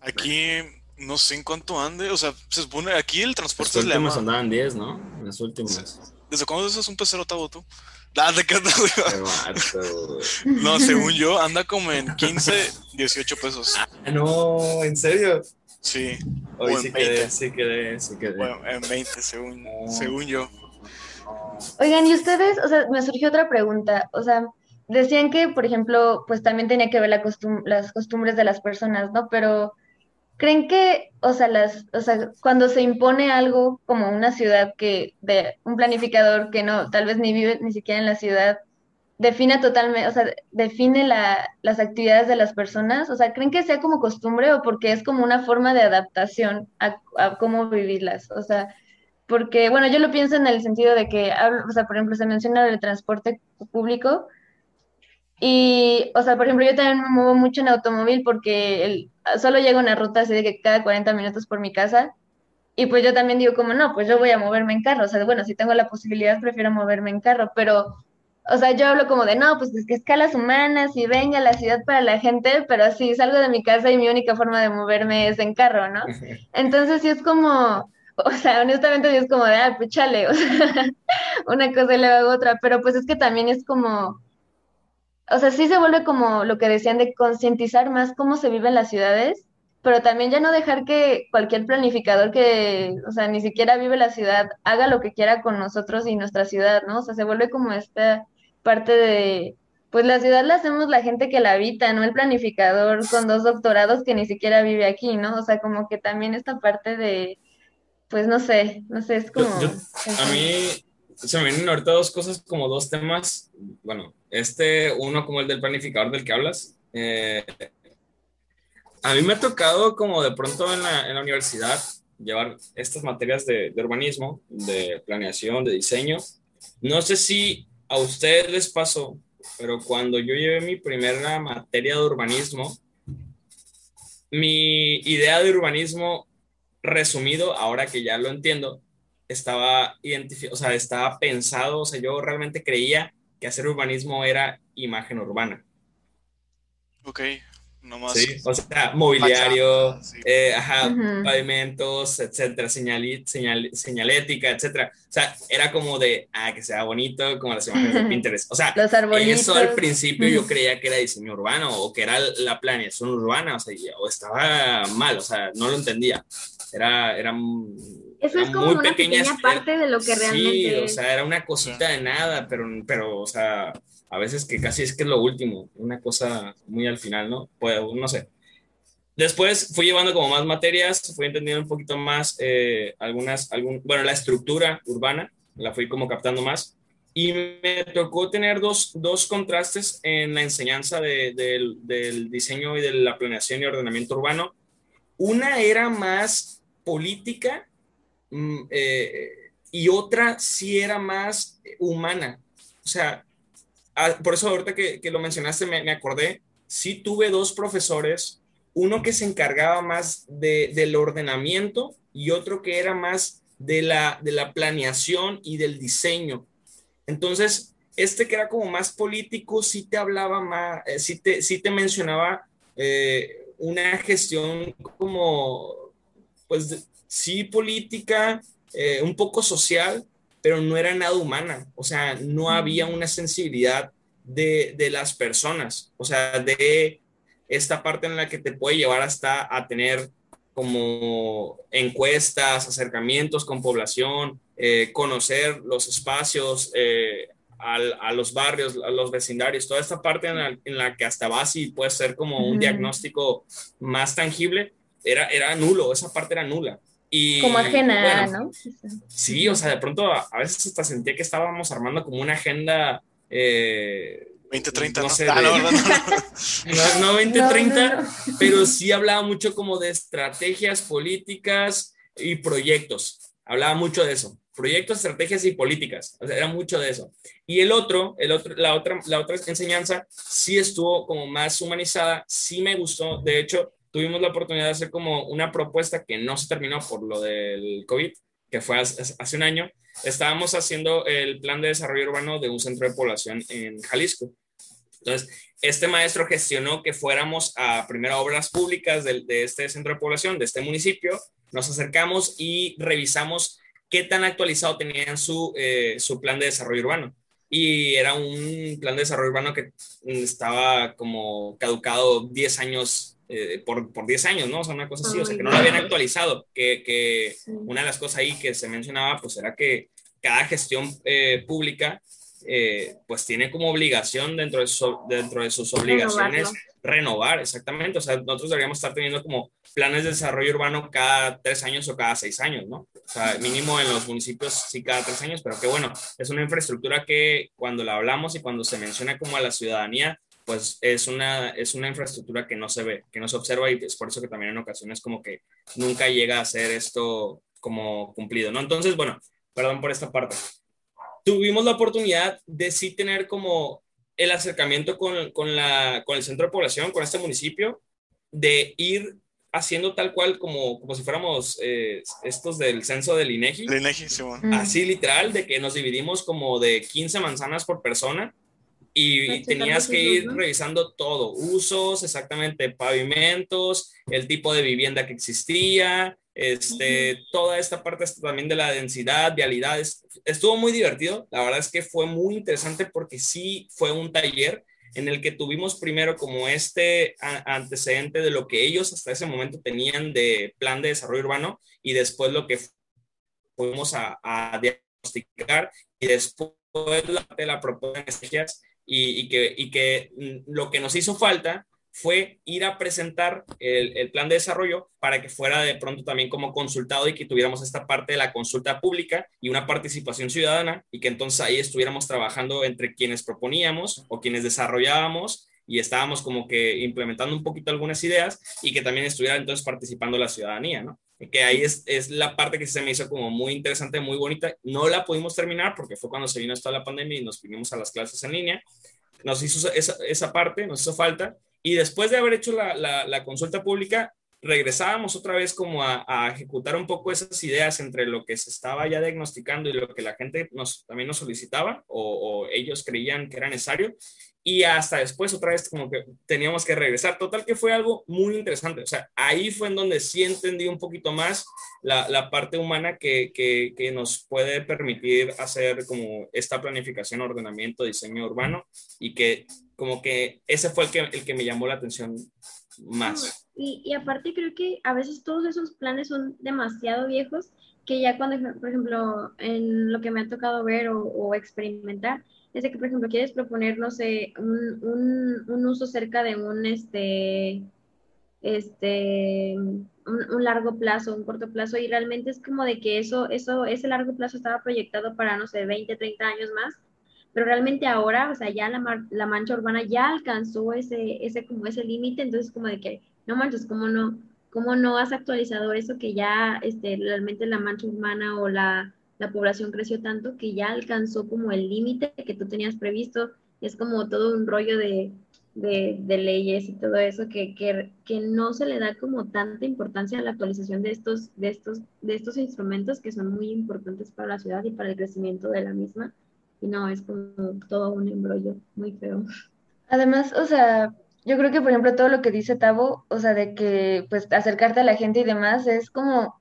Aquí no sé en cuánto ande, o sea, se supone aquí el transporte Los últimos andaban 10, ¿no? Los últimos. ¿Desde cuándo es un pecero tabo tú? Ah, de qué No, según yo, anda como en 15, 18 pesos. Ah, no, ¿en serio? Sí. Hoy sí quedé, sí quedé, sí quedé. Bueno, en 20, según, según yo. Oigan, y ustedes, o sea, me surgió otra pregunta, o sea, decían que, por ejemplo, pues también tenía que ver la las costumbres de las personas, ¿no? Pero ¿Creen que, o sea, las, o sea, cuando se impone algo como una ciudad que, de un planificador que no, tal vez ni vive ni siquiera en la ciudad, define totalmente, o sea, define la, las actividades de las personas? O sea, ¿creen que sea como costumbre o porque es como una forma de adaptación a, cómo vivirlas? O sea, porque, bueno, yo lo pienso en el sentido de que, o sea, por ejemplo, se menciona el transporte público y, o sea, por ejemplo, yo también me muevo mucho en automóvil porque el, solo llego a una ruta así de que cada 40 minutos por mi casa. Y pues yo también digo como, no, pues yo voy a moverme en carro. O sea, bueno, si tengo la posibilidad, prefiero moverme en carro. Pero, o sea, yo hablo como de, no, pues es que escalas humanas y venga la ciudad para la gente, pero así salgo de mi casa y mi única forma de moverme es en carro, ¿no? Entonces sí es como, o sea, honestamente sí es como de, ah, pues chale, o sea, una cosa y luego otra. Pero pues es que también es como o sea, sí se vuelve como lo que decían de concientizar más cómo se vive en las ciudades, pero también ya no dejar que cualquier planificador que, o sea, ni siquiera vive la ciudad, haga lo que quiera con nosotros y nuestra ciudad, ¿no? O sea, se vuelve como esta parte de, pues la ciudad la hacemos la gente que la habita, no el planificador con dos doctorados que ni siquiera vive aquí, ¿no? O sea, como que también esta parte de, pues no sé, no sé, es como... a mí se me vienen ahorita dos cosas, como dos temas. Bueno, este, uno como el del planificador del que hablas. Eh, a mí me ha tocado como de pronto en la, en la universidad llevar estas materias de, de, urbanismo, de planeación, de diseño. No sé si a ustedes les pasó, pero cuando yo llevé mi primera materia de urbanismo, mi idea de urbanismo resumido, ahora que ya lo entiendo, estaba identificado, o sea, estaba pensado, o sea, yo realmente creía que hacer urbanismo era imagen urbana. Ok, nomás. Sí, o sea, mobiliario, eh, ajá, pavimentos, etcétera, señal, señalética, etcétera. O sea, era como de, ah, que sea bonito, como las imágenes de Pinterest. O sea, eso al principio yo creía que era diseño urbano o que era la planeación urbana, o sea, o estaba mal, o sea, no lo entendía. Era, era eso es como una pequeña, parte de lo que realmente sí, o sea, era una cosita de nada, pero, pero, o sea, a veces que casi es que es lo último, una cosa muy al final, ¿no? Pues, no sé. Después fui llevando como más materias, fui entendiendo un poquito más eh, algunas, algún, bueno, la estructura urbana, la fui como captando más. Y me tocó tener dos, dos contrastes en la enseñanza de, del diseño y de la planeación y ordenamiento urbano. Una era más política eh, y otra sí era más humana. O sea, por eso ahorita que, lo mencionaste me, acordé, sí tuve dos profesores, uno que se encargaba más del ordenamiento y otro que era más de la, de la planeación y del diseño. Entonces, este que era como más político, sí te hablaba más, eh, sí, te, sí te mencionaba eh, una gestión como, pues, sí política, eh, un poco social, pero no era nada humana. O sea, no había una sensibilidad de, de, las personas, o sea, de esta parte en la que te puede llevar hasta a tener como encuestas, acercamientos con población, eh, conocer los espacios, eh, a los barrios, a los vecindarios, toda esta parte en la, que hasta vas y puede ser como un diagnóstico más tangible, era, era nulo, esa parte era nula. Y, como ajena, ¿no? Sí, o sea, de pronto a, veces hasta sentía que estábamos armando como una agenda... Eh, 2030, no, sé, no, no, 2030, pero sí hablaba mucho como de estrategias políticas y proyectos. Hablaba mucho de eso proyectos, estrategias y políticas. O sea, era mucho de eso. Y el otro, el otro, la otra, la otra enseñanza sí estuvo como más humanizada, sí me gustó. De hecho, tuvimos la oportunidad de hacer como una propuesta que no se terminó por lo del COVID, que fue hace, un año. Estábamos haciendo el plan de desarrollo urbano de un centro de población en Jalisco. Entonces, este maestro gestionó que fuéramos a primera obras públicas de, de este centro de población, de este municipio. Nos acercamos y revisamos qué tan actualizado tenían su, eh, su plan de desarrollo urbano. Y era un plan de desarrollo urbano que estaba como caducado 10 años, eh, por, por 10 años, ¿no? O sea, una cosa así, o sea, que no lo habían actualizado. Que, que una de las cosas ahí que se mencionaba, pues era que cada gestión eh, pública, pues tiene como obligación dentro de, dentro de sus obligaciones renovar, exactamente. O sea, nosotros deberíamos estar teniendo como planes de desarrollo urbano cada tres años o cada seis años, ¿no? O sea, mínimo en los municipios sí cada tres años, pero que bueno, es una infraestructura que cuando la hablamos y cuando se menciona como a la ciudadanía, pues es una, es una infraestructura que no se ve, que no se observa y es por eso que también en ocasiones como que nunca llega a ser esto como cumplido, ¿no? Entonces, bueno, perdón por esta parte. Tuvimos la oportunidad de sí tener como el acercamiento con, con, la, con el centro de población, con este municipio, de ir haciendo tal cual como, como si fuéramos eh, estos del censo del INEGI. El INEGI, sí, Así literal, de que nos dividimos como de 15 manzanas por persona y tenías que ir revisando todo, usos, exactamente, pavimentos, el tipo de vivienda que existía, este, toda esta parte también de la densidad, vialidades. Estuvo muy divertido, la verdad es que fue muy interesante porque sí fue un taller en el que tuvimos primero como este antecedente de lo que ellos hasta ese momento tenían de plan de desarrollo urbano y después lo que fuimos a, diagnosticar y después la, de la propuesta de y, que, y que mm, lo que nos hizo falta fue ir a presentar el, plan de desarrollo para que fuera de pronto también como consultado y que tuviéramos esta parte de la consulta pública y una participación ciudadana y que entonces ahí estuviéramos trabajando entre quienes proponíamos o quienes desarrollábamos y estábamos como que implementando un poquito algunas ideas y que también estuviera entonces participando la ciudadanía, ¿no? Que ahí es, es, la parte que se me hizo como muy interesante, muy bonita. No la pudimos terminar porque fue cuando se vino toda la pandemia y nos vinimos a las clases en línea. Nos hizo esa, esa parte, nos hizo falta, y después de haber hecho la, consulta pública, regresábamos otra vez como a, ejecutar un poco esas ideas entre lo que se estaba ya diagnosticando y lo que la gente nos, también nos solicitaba o, ellos creían que era necesario. Y hasta después otra vez como que teníamos que regresar. Total que fue algo muy interesante. O sea, ahí fue en donde sí entendí un poquito más la, parte humana que, que, que, nos puede permitir hacer como esta planificación, ordenamiento, diseño urbano y que como que ese fue el que, el que me llamó la atención más. Y, y, aparte creo que a veces todos esos planes son demasiado viejos que ya cuando, por ejemplo, en lo que me ha tocado ver o, o experimentar, es de que, por ejemplo, quieres proponer, no sé, un, un, un uso cerca de un, este, este, un, un, largo plazo, un corto plazo, y realmente es como de que eso, eso, ese largo plazo estaba proyectado para, no sé, 20, 30 años más, pero realmente ahora, o sea, ya la, la mancha urbana ya alcanzó ese, ese como ese límite, entonces como de que, no manches, ¿cómo no, cómo no has actualizado eso que ya este, realmente la mancha urbana o la, la población creció tanto que ya alcanzó como el límite que tú tenías previsto? Es como todo un rollo de, de, leyes y todo eso que, que, que, no se le da como tanta importancia a la actualización de estos, de, estos, de estos instrumentos que son muy importantes para la ciudad y para el crecimiento de la misma. Y no, es como todo un embrollo muy feo. Además, o sea, yo creo que, por ejemplo, todo lo que dice Tavo, o sea, de que, pues, acercarte a la gente y demás, es como,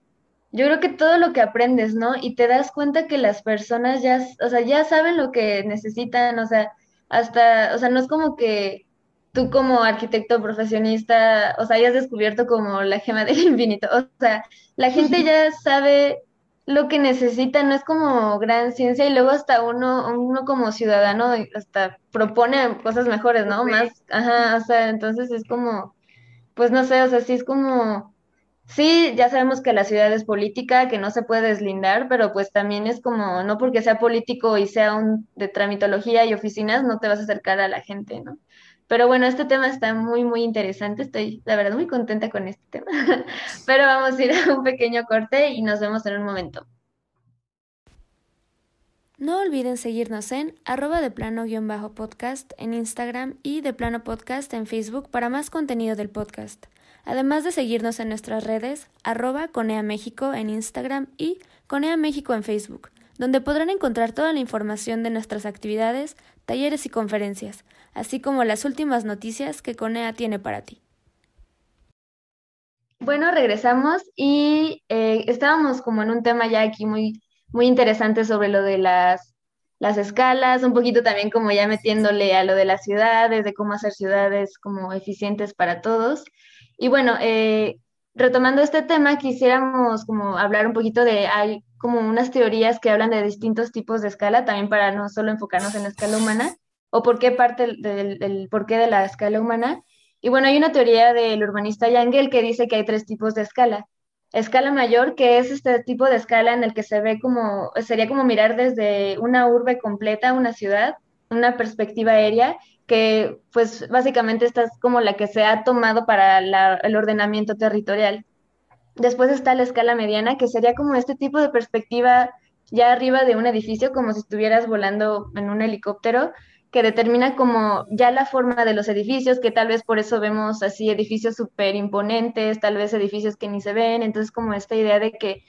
yo creo que todo lo que aprendes, ¿no? Y te das cuenta que las personas ya, o sea, ya saben lo que necesitan, o sea, hasta, o sea, no es como que tú como arquitecto profesionista, o sea, hayas descubierto como la gema del infinito. O sea, la gente ya sabe lo que necesita, no es como gran ciencia y luego hasta uno, uno como ciudadano hasta propone cosas mejores, ¿no? Más, ajá, o sea, entonces es como, pues no sé, o sea, sí es como, sí, ya sabemos que la ciudad es política, que no se puede deslindar, pero pues también es como, no porque sea político y sea un de tramitología y oficinas, no te vas a acercar a la gente, ¿no? Pero bueno, este tema está muy, muy interesante. Estoy, la verdad, muy contenta con este tema. Pero vamos a ir a un pequeño corte y nos vemos en un momento. No olviden seguirnos en arroba de plano-podcast en Instagram y de plano podcast en Facebook para más contenido del podcast. Además de seguirnos en nuestras redes, arroba Conea México en Instagram y Conea México en Facebook, donde podrán encontrar toda la información de nuestras actividades, talleres y conferencias así como las últimas noticias que Conea tiene para ti. Bueno, regresamos y eh, estábamos como en un tema ya aquí muy, muy interesante sobre lo de las, las escalas, un poquito también como ya metiéndole a lo de las ciudades, de cómo hacer ciudades como eficientes para todos. Y bueno, eh, retomando este tema, quisiéramos como hablar un poquito de, hay como unas teorías que hablan de distintos tipos de escala, también para no solo enfocarnos en la escala humana, o por qué parte del, porqué de la escala humana. Y bueno, hay una teoría del urbanista Yangel que dice que hay tres tipos de escala. Escala mayor, que es este tipo de escala en el que se ve como, sería como mirar desde una urbe completa, una ciudad, una perspectiva aérea, que pues básicamente esta es como la que se ha tomado para el ordenamiento territorial. Después está la escala mediana, que sería como este tipo de perspectiva ya arriba de un edificio, como si estuvieras volando en un helicóptero, que determina como ya la forma de los edificios, que tal vez por eso vemos así edificios súper imponentes, tal vez edificios que ni se ven, entonces como esta idea de que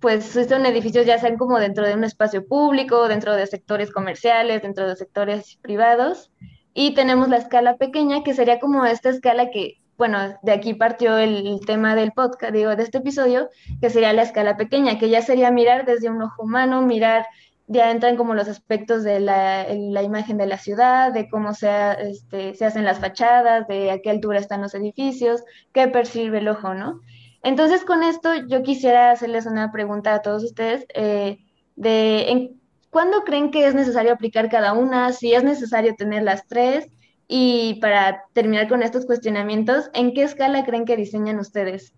pues estos edificios ya sean como dentro de un espacio público, dentro de sectores comerciales, dentro de sectores privados. Y tenemos la escala pequeña, que sería como esta escala que, bueno, de aquí partió el, tema del podcast, digo, de este episodio, que sería la escala pequeña, que ya sería mirar desde un ojo humano, mirar ya entran como los aspectos de la, imagen de la ciudad, de cómo se, este, se hacen las fachadas, de a qué altura están los edificios, qué percibe el ojo, ¿no? Entonces, con esto yo quisiera hacerles una pregunta a todos ustedes eh, de ¿en, cuándo creen que es necesario aplicar cada una, si es necesario tener las tres, y para terminar con estos cuestionamientos, ¿en qué escala creen que diseñan ustedes?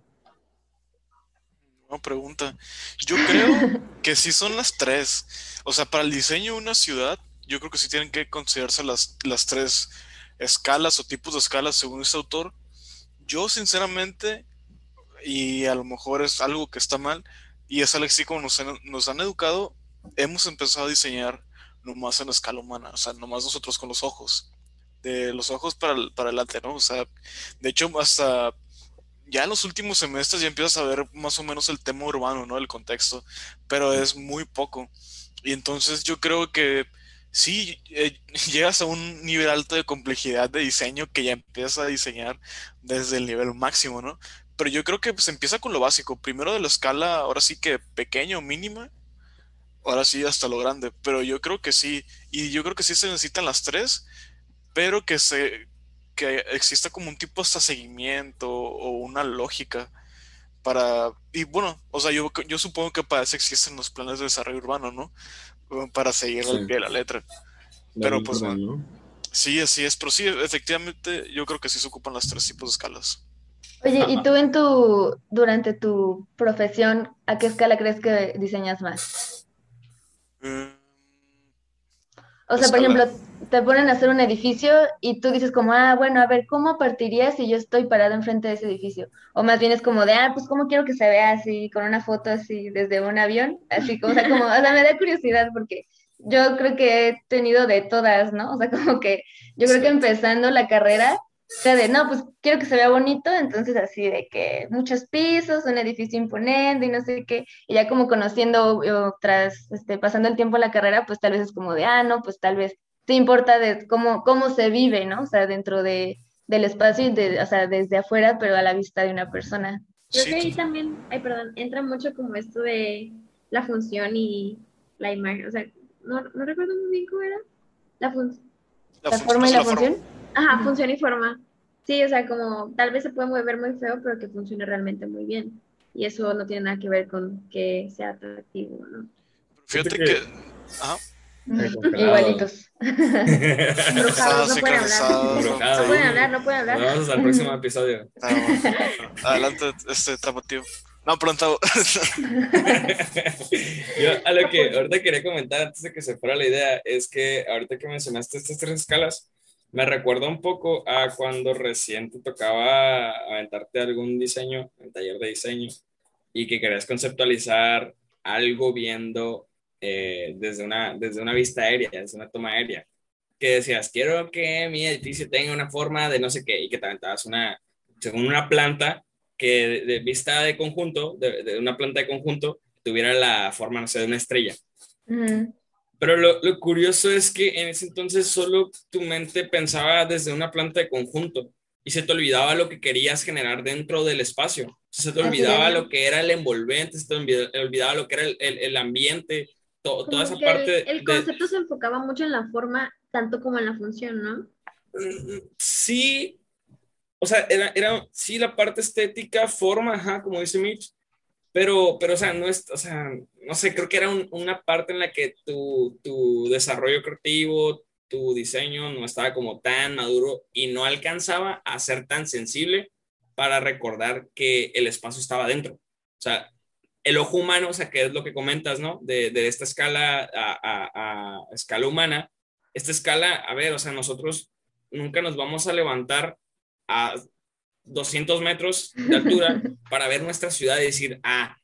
pregunta. Yo creo que sí son las tres. O sea, para el diseño de una ciudad, yo creo que sí tienen que considerarse las, las tres escalas o tipos de escalas según este autor. Yo, sinceramente, y a lo mejor es algo que está mal, y es algo así como nos han educado, hemos empezado a diseñar nomás en escala humana, o sea, nomás nosotros con los ojos, de los ojos para, para adelante, ¿no? O sea, de hecho, hasta ya en los últimos semestres ya empiezas a ver más o menos el tema urbano, ¿no? El contexto, pero es muy poco. Y entonces yo creo que sí, eh, llegas a un nivel alto de complejidad de diseño que ya empiezas a diseñar desde el nivel máximo, ¿no? Pero yo creo que pues, empieza con lo básico. Primero de la escala, ahora sí que pequeño, mínima. Ahora sí hasta lo grande. Pero yo creo que sí. Y yo creo que sí se necesitan las tres. Pero que se, que exista como un tipo de seguimiento o una lógica para, y bueno, o sea, yo, yo supongo que para eso existen los planes de desarrollo urbano, ¿no? Para seguir al pie de la letra. pero pues, ¿no? sí, así es, pero sí, efectivamente, yo creo que sí se ocupan las tres tipos de escalas. Oye, ¿y tú en tu, durante tu profesión, a qué escala crees que diseñas más? O sea, por ejemplo, te ponen a hacer un edificio y tú dices como, ah, bueno, a ver, ¿cómo partiría si yo estoy parado enfrente de ese edificio? O más bien es como de, ah, pues ¿cómo quiero que se vea así, con una foto así desde un avión? Así como, o sea, como, o sea, me da curiosidad porque yo creo que he tenido de todas, ¿no? O sea, como que yo creo que empezando la carrera o sea, de, no, pues quiero que se vea bonito, entonces así de que muchos pisos, un edificio imponente y no sé qué, y ya como conociendo, tras, este, pasando el tiempo en la carrera, pues tal vez es como de, ah, no, pues tal vez te importa de cómo, cómo se vive, ¿no? O sea, dentro de, del espacio, de, o sea, desde afuera, pero a la vista de una persona. Creo que ahí también, ay, perdón, entra mucho como esto de la función y la imagen, o sea, no, no recuerdo muy bien cómo era la, función la, forma y la, función. Ajá, función y forma. Sí, o sea, como tal vez se puede ver muy feo, pero que funcione realmente muy bien. Y eso no tiene nada que ver con que sea atractivo, ¿no? Fíjate que... Ajá. Igualitos. Embrujados, no pueden hablar. No pueden hablar, no pueden hablar. Nos vemos al próximo episodio. Adelante, este tapatío. No, pronto. Yo a lo que ahorita quería comentar antes de que se fuera la idea es que ahorita que mencionaste estas tres escalas, me recuerda un poco a cuando recién te tocaba aventarte algún diseño, en taller de diseño, y que querías conceptualizar algo viendo eh, desde, una, desde una vista aérea, desde una toma aérea. Que decías, quiero que mi edificio tenga una forma de no sé qué, y que te aventabas una, según una planta que de, vista de conjunto, de, una planta de conjunto, tuviera la forma, no sé, de una estrella. Pero lo, lo curioso es que en ese entonces solo tu mente pensaba desde una planta de conjunto y se te olvidaba lo que querías generar dentro del espacio. O sea, se te Así olvidaba lo que era el envolvente, se te olvida- olvidaba lo que era el, el- el ambiente, to- toda esa parte. el, el de- concepto se enfocaba mucho en la forma, tanto como en la función, ¿no? Mm, Sí, o sea, era, era sí la parte estética, forma, ajá, como dice Mitch, pero, pero, o sea, no es, o sea, no sé, creo que era un- una parte en la que tu, tu desarrollo creativo, tu diseño no estaba como tan maduro y no alcanzaba a ser tan sensible para recordar que el espacio estaba dentro. O sea, el ojo humano, o sea, que es lo que comentas, ¿no? De, de esta escala a, a- a escala humana, esta escala, a ver, o sea, nosotros nunca nos vamos a levantar a 200 metros de altura para ver nuestra ciudad y decir, ah,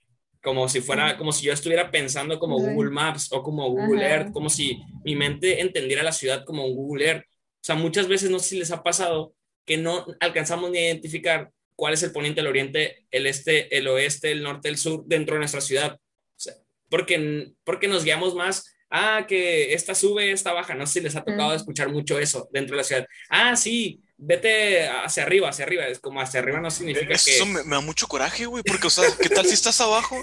como si fuera, como si yo estuviera pensando como. Google Maps o como Google Ajá. Earth, como si mi mente entendiera la ciudad como un Google Earth. O sea, muchas veces no sé si les ha pasado que no alcanzamos ni a identificar cuál es el poniente, el oriente, el este, el oeste, el norte, el sur dentro de nuestra ciudad. O sea, porque, porque nos guiamos más, ah, que esta sube, esta baja. No sé si les ha tocado escuchar mucho eso dentro de la ciudad. Ah, sí, vete hacia arriba, hacia arriba. Es como hacia arriba no significa Eso que... me, me da mucho coraje, güey, porque, o sea, ¿qué tal si estás abajo?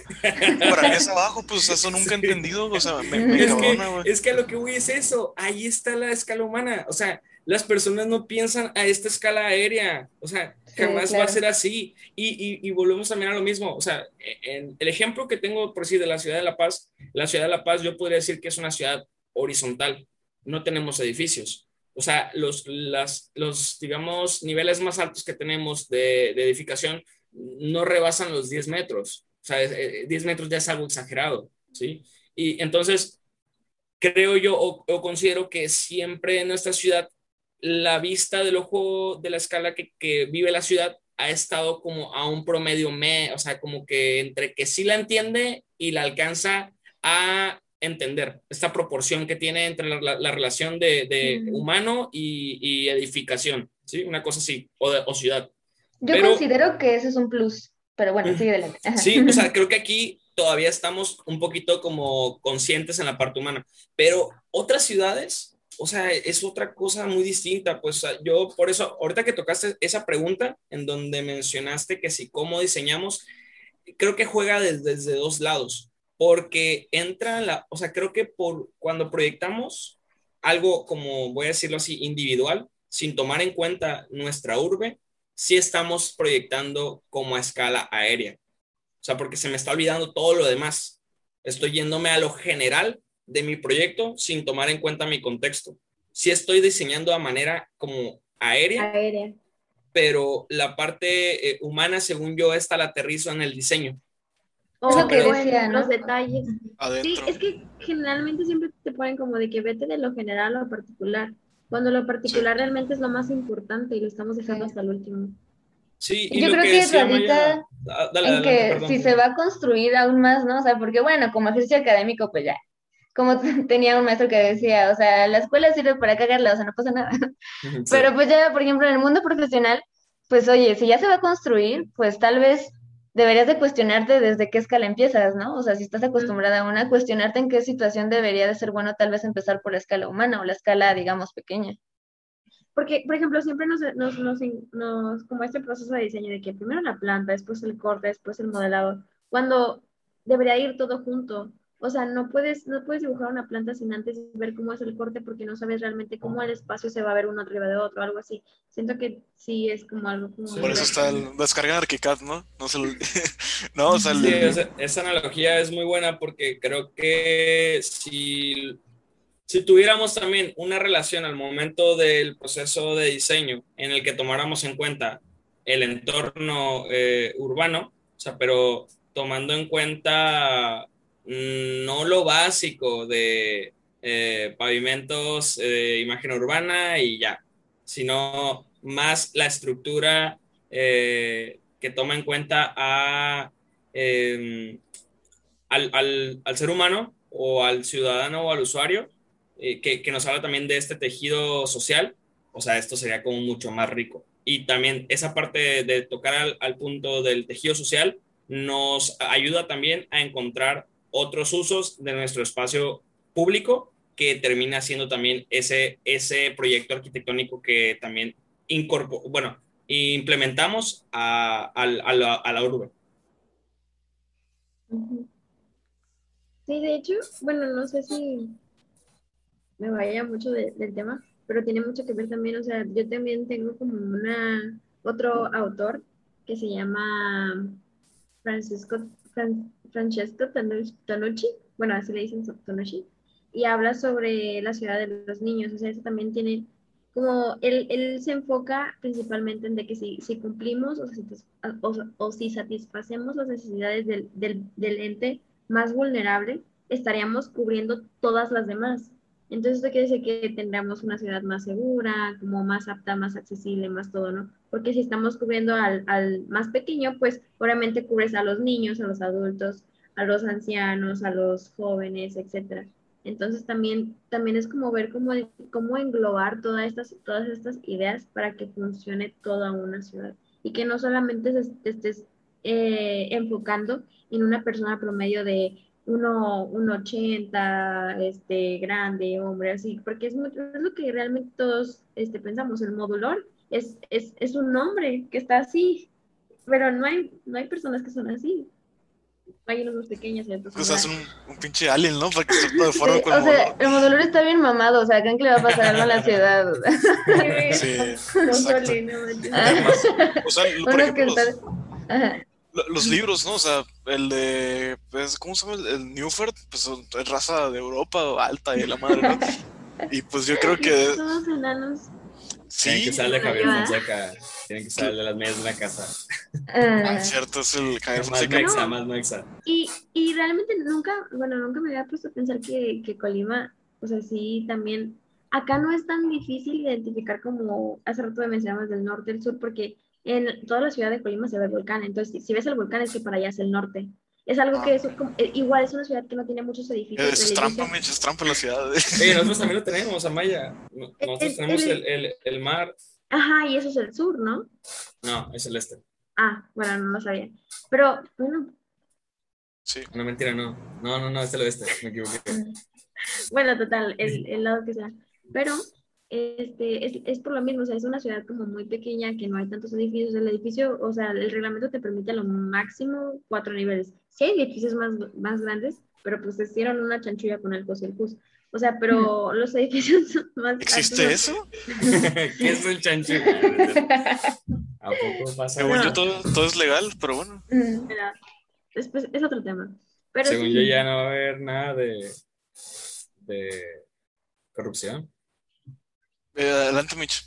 Para mí es abajo, pues, o sea, eso nunca he entendido, o sea, me, me Es cabrona, que, güey. es que a lo que voy es eso, ahí está la escala humana, o sea, las personas no piensan a esta escala aérea, o sea, Sí, jamás va a ser así. Y, y, y volvemos también a lo mismo, o sea, en, el ejemplo que tengo por sí de la ciudad de La Paz, la ciudad de La Paz yo podría decir que es una ciudad horizontal, no tenemos edificios. O sea, los, las, los digamos, niveles más altos que tenemos de, de edificación no rebasan los 10 metros. O sea, es- eh, 10 metros ya es algo exagerado, ¿sí? Y entonces, creo yo o, o considero que siempre en nuestra ciudad la vista del ojo de la escala que, que vive la ciudad ha estado como a un promedio me, o sea, como que entre que sí la entiende y la alcanza a entender esta proporción que tiene entre la, la- la relación de, de Mm. humano y, y edificación, ¿sí? Una cosa así, o, de- o ciudad. Yo Pero- considero que ese es un plus, pero bueno, sigue adelante. Ajá. Sí, o sea, creo que aquí todavía estamos un poquito como conscientes en la parte humana, pero otras ciudades, o sea, es otra cosa muy distinta. Pues o sea, yo por eso, ahorita que tocaste esa pregunta en donde mencionaste que si cómo diseñamos, creo que juega des- desde dos lados, porque entra la, o sea, creo que por cuando proyectamos algo como, voy a decirlo así, individual, sin tomar en cuenta nuestra urbe, sí estamos proyectando como a escala aérea. O sea, porque se me está olvidando todo lo demás. Estoy yéndome a lo general de mi proyecto sin tomar en cuenta mi contexto. Sí estoy diseñando a manera como aérea, Aérea. pero la parte eh, humana, según yo, esta la aterrizo en el diseño. O, Es lo que o en decía, ¿no? los detalles. Sí, Adentro. es que generalmente siempre te ponen como de que vete de lo general a lo particular, cuando lo particular realmente es lo más importante y lo estamos dejando Sí. hasta el último. Sí, y Yo lo creo que decía radica Maya- Ah, dale, en adelante, que perdón. si se va a construir aún más, ¿no? O sea, porque bueno, como ejercicio académico, pues ya. Como tenía un maestro que decía, o sea, la escuela sirve para cagarla, o sea, no pasa nada. Sí. Pero pues ya, por ejemplo, en el mundo profesional, pues oye, si ya se va a construir, pues tal vez deberías de cuestionarte desde qué escala empiezas, ¿no? O sea, si estás acostumbrada a una, cuestionarte en qué situación debería de ser bueno tal vez empezar por la escala humana o la escala, digamos, pequeña. Porque, por ejemplo, siempre nos, nos, nos, nos- como este proceso de diseño de que primero la planta, después el corte, después el modelado, cuando debería ir todo junto. O sea, no puedes, no puedes dibujar una planta sin antes ver cómo es el corte porque no sabes realmente cómo el espacio se va a ver uno arriba de otro, algo así. Siento que sí es como algo como... Por eso está el descarga ArchiCAD, ¿no? No, se no o sea, esa, analogía es muy buena porque creo que si, si tuviéramos también una relación al momento del proceso de diseño en el que tomáramos en cuenta el entorno eh, urbano, o sea, pero tomando en cuenta no lo básico de eh, pavimentos de imagen urbana y ya, sino más la estructura eh, que toma en cuenta em, al, ser humano o al ciudadano o al usuario, eh, que, nos habla también de este tejido social, o sea, esto sería como mucho más rico. Y también esa parte de, tocar al punto del tejido social nos ayuda también a encontrar otros usos de nuestro espacio público que termina siendo también ese, ese proyecto arquitectónico que también bueno, implementamos a, la, a urbe. Sí, de hecho, bueno, no sé si me vaya mucho del tema, pero tiene mucho que ver también, o sea, yo también tengo como una, otro autor que se llama Francisco, Francesco Tonucci, bueno, así le dicen Tonucci, y habla sobre la ciudad de los niños, o sea, eso también tiene como él, él se enfoca principalmente en de que si, si cumplimos o si, o, si, satisfacemos las necesidades del, del, del, ente más vulnerable, estaríamos cubriendo todas las demás. Entonces esto quiere decir que tendremos una ciudad más segura, como más apta, más accesible, más todo, ¿no? Porque si estamos cubriendo al, al más pequeño, pues obviamente cubres a los niños, a los adultos, a los ancianos, a los jóvenes, etcétera. Entonces también, también es como ver cómo, englobar todas estas, todas estas ideas para que funcione toda una ciudad y que no solamente te estés eh, enfocando en una persona promedio de uno, un 80, este, grande, hombre, así, porque es, es lo que realmente todos este, pensamos, el modulor es, es, es un hombre que está así, pero no hay, no hay personas que son así. Hay unos pequeños y otros. O sea, es un, un, pinche alien, ¿no? Para que se de forma con O sea, el modulor está bien mamado, o sea, ¿creen que le va a pasar algo a la ciudad? sí, exacto. o sea, por ejemplo, los, los libros, ¿no? O sea, el de, pues, ¿cómo se llama? El Newford, pues es raza de Europa alta y la madre, ¿no? Y pues yo creo que... Todos enanos. Sí. Tienen que salir de Javier Fonseca. Tienen que salir de las medias de una casa. Ah, cierto, es el Javier Fonseca. Más mexa, más mexa. Y, y realmente nunca, bueno, nunca me había puesto a pensar que, que Colima, o sea, sí, también... Acá no es tan difícil identificar como hace rato mencionabas del norte y el sur, porque en toda la ciudad de Colima se ve el volcán, entonces si, ves el volcán es que para allá es el norte. Es algo que es eh, igual es una ciudad que no tiene muchos edificios. Es trampa, es trampa en la ciudad. Sí, nosotros también lo tenemos, Amaya. Nosotros tenemos el, el, el, mar. Ajá, y eso es el sur, ¿no? No, es el este. Ah, bueno, no lo sabía. Pero, bueno. Sí. No, mentira, no. No, no, no, es el oeste, me equivoqué. bueno, total, el, el lado que sea. Pero este, es, es, por lo mismo, o sea, es una ciudad como muy pequeña que no hay tantos edificios. El edificio, o sea, el reglamento te permite a lo máximo cuatro niveles. Sí hay edificios más, más grandes, pero pues hicieron una chanchulla con el COS y el CUS. O sea, pero los edificios son más ¿Existe eso? ¿Qué es el chanchulla? ¿A poco pasa? Según yo todo, todo, es legal, pero bueno. después es otro tema. Pero Según yo ya no va a haber nada de, de corrupción. Eh, adelante, Mitch.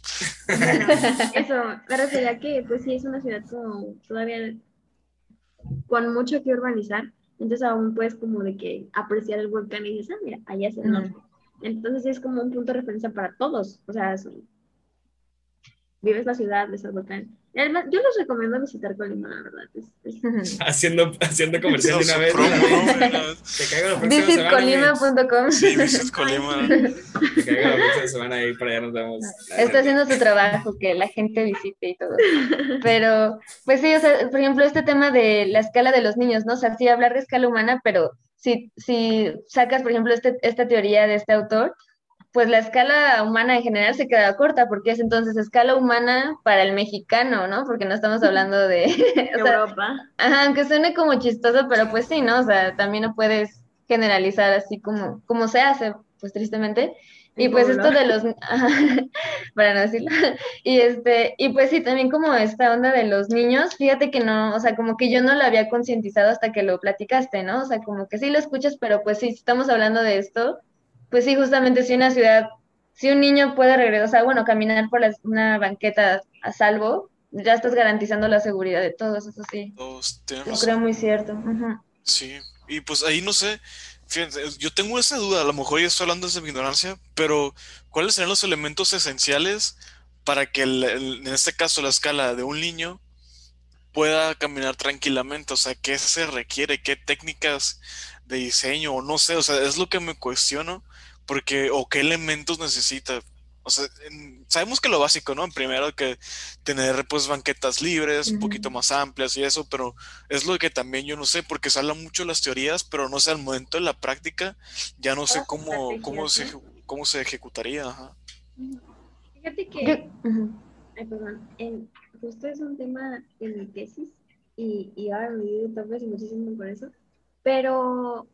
eso, pero sería que, pues sí, es una ciudad como todavía con mucho que urbanizar, entonces aún puedes como de que apreciar el volcán y dices, ah, mira, allá es el norte. Entonces es como un punto de referencia para todos, o sea, vives la ciudad, ves el volcán, Además, yo les recomiendo visitar Colima, la verdad. Es, haciendo, haciendo comercial de una vez. Visitcolima.com. Sí, Visit Colima. Te caigo la próxima semana y para allá nos vemos. Está haciendo su trabajo, que la gente visite y todo. Pero, pues sí, o sea, por ejemplo, este tema de la escala de los niños, ¿no? O sea, sí hablar de escala humana, pero si, si sacas, por ejemplo, este, esta teoría de este autor, pues la escala humana en general se queda corta, porque es entonces escala humana para el mexicano, ¿no? Porque no estamos hablando de Europa. Ajá, aunque suene como chistoso, pero pues sí, ¿no? O sea, también no puedes generalizar así como, como se hace, pues tristemente. Y pues esto de los, para no decirlo, y este, y pues sí, también como esta onda de los niños, fíjate que no, o sea, como que yo no lo había concientizado hasta que lo platicaste, ¿no? O sea, como que sí lo escuchas, pero pues sí, estamos hablando de esto, pues sí, justamente si una ciudad, si un niño puede regresar, o sea, bueno, caminar por una banqueta a salvo, ya estás garantizando la seguridad de todos, eso sí. Todos, Yo creo muy cierto. Sí, y pues ahí no sé, Fíjense, yo tengo esa duda, a lo mejor ya estoy hablando desde mi ignorancia, pero ¿cuáles serían los elementos esenciales para que en este caso la escala de un niño pueda caminar tranquilamente? O sea, ¿qué se requiere? ¿Qué técnicas de diseño? O no sé, o sea, es lo que me cuestiono, porque, o qué elementos necesita. O sea, sabemos que lo básico, ¿no? Primero que tener pues banquetas libres, un poquito más amplias y eso, pero es lo que también yo no sé, porque se hablan mucho las teorías, pero no sé, al momento de la práctica ya no sé cómo, cómo, se, cómo se ejecutaría. Fíjate que, ay, perdón, justo es un tema en mi tesis y, y ahora me digo muchísimo por eso, pero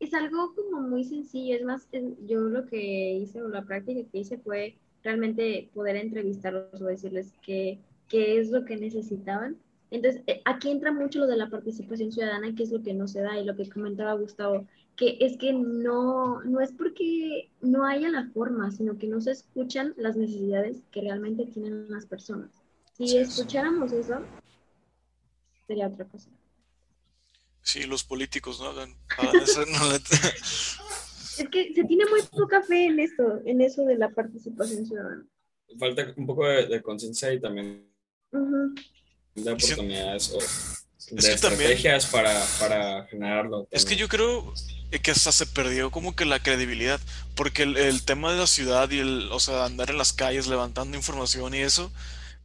es algo como muy sencillo, es más, yo lo que hice o la práctica que hice fue realmente poder entrevistarlos o decirles qué, qué es lo que necesitaban. Entonces, eh, aquí entra mucho lo de la participación ciudadana, que es lo que no se da y lo que comentaba Gustavo, que es que no, no es porque no haya la forma, sino que no se escuchan las necesidades que realmente tienen las personas. Si escucháramos eso, sería otra cosa. Sí, los políticos no hagan, Es que se tiene muy poca fe en esto, en eso de la participación ciudadana. Falta un poco de, conciencia y también de oportunidades o de estrategias para, para, generarlo. Es que yo creo que hasta se perdió como que la credibilidad, porque el, tema de la ciudad y el, o sea, andar en las calles levantando información y eso,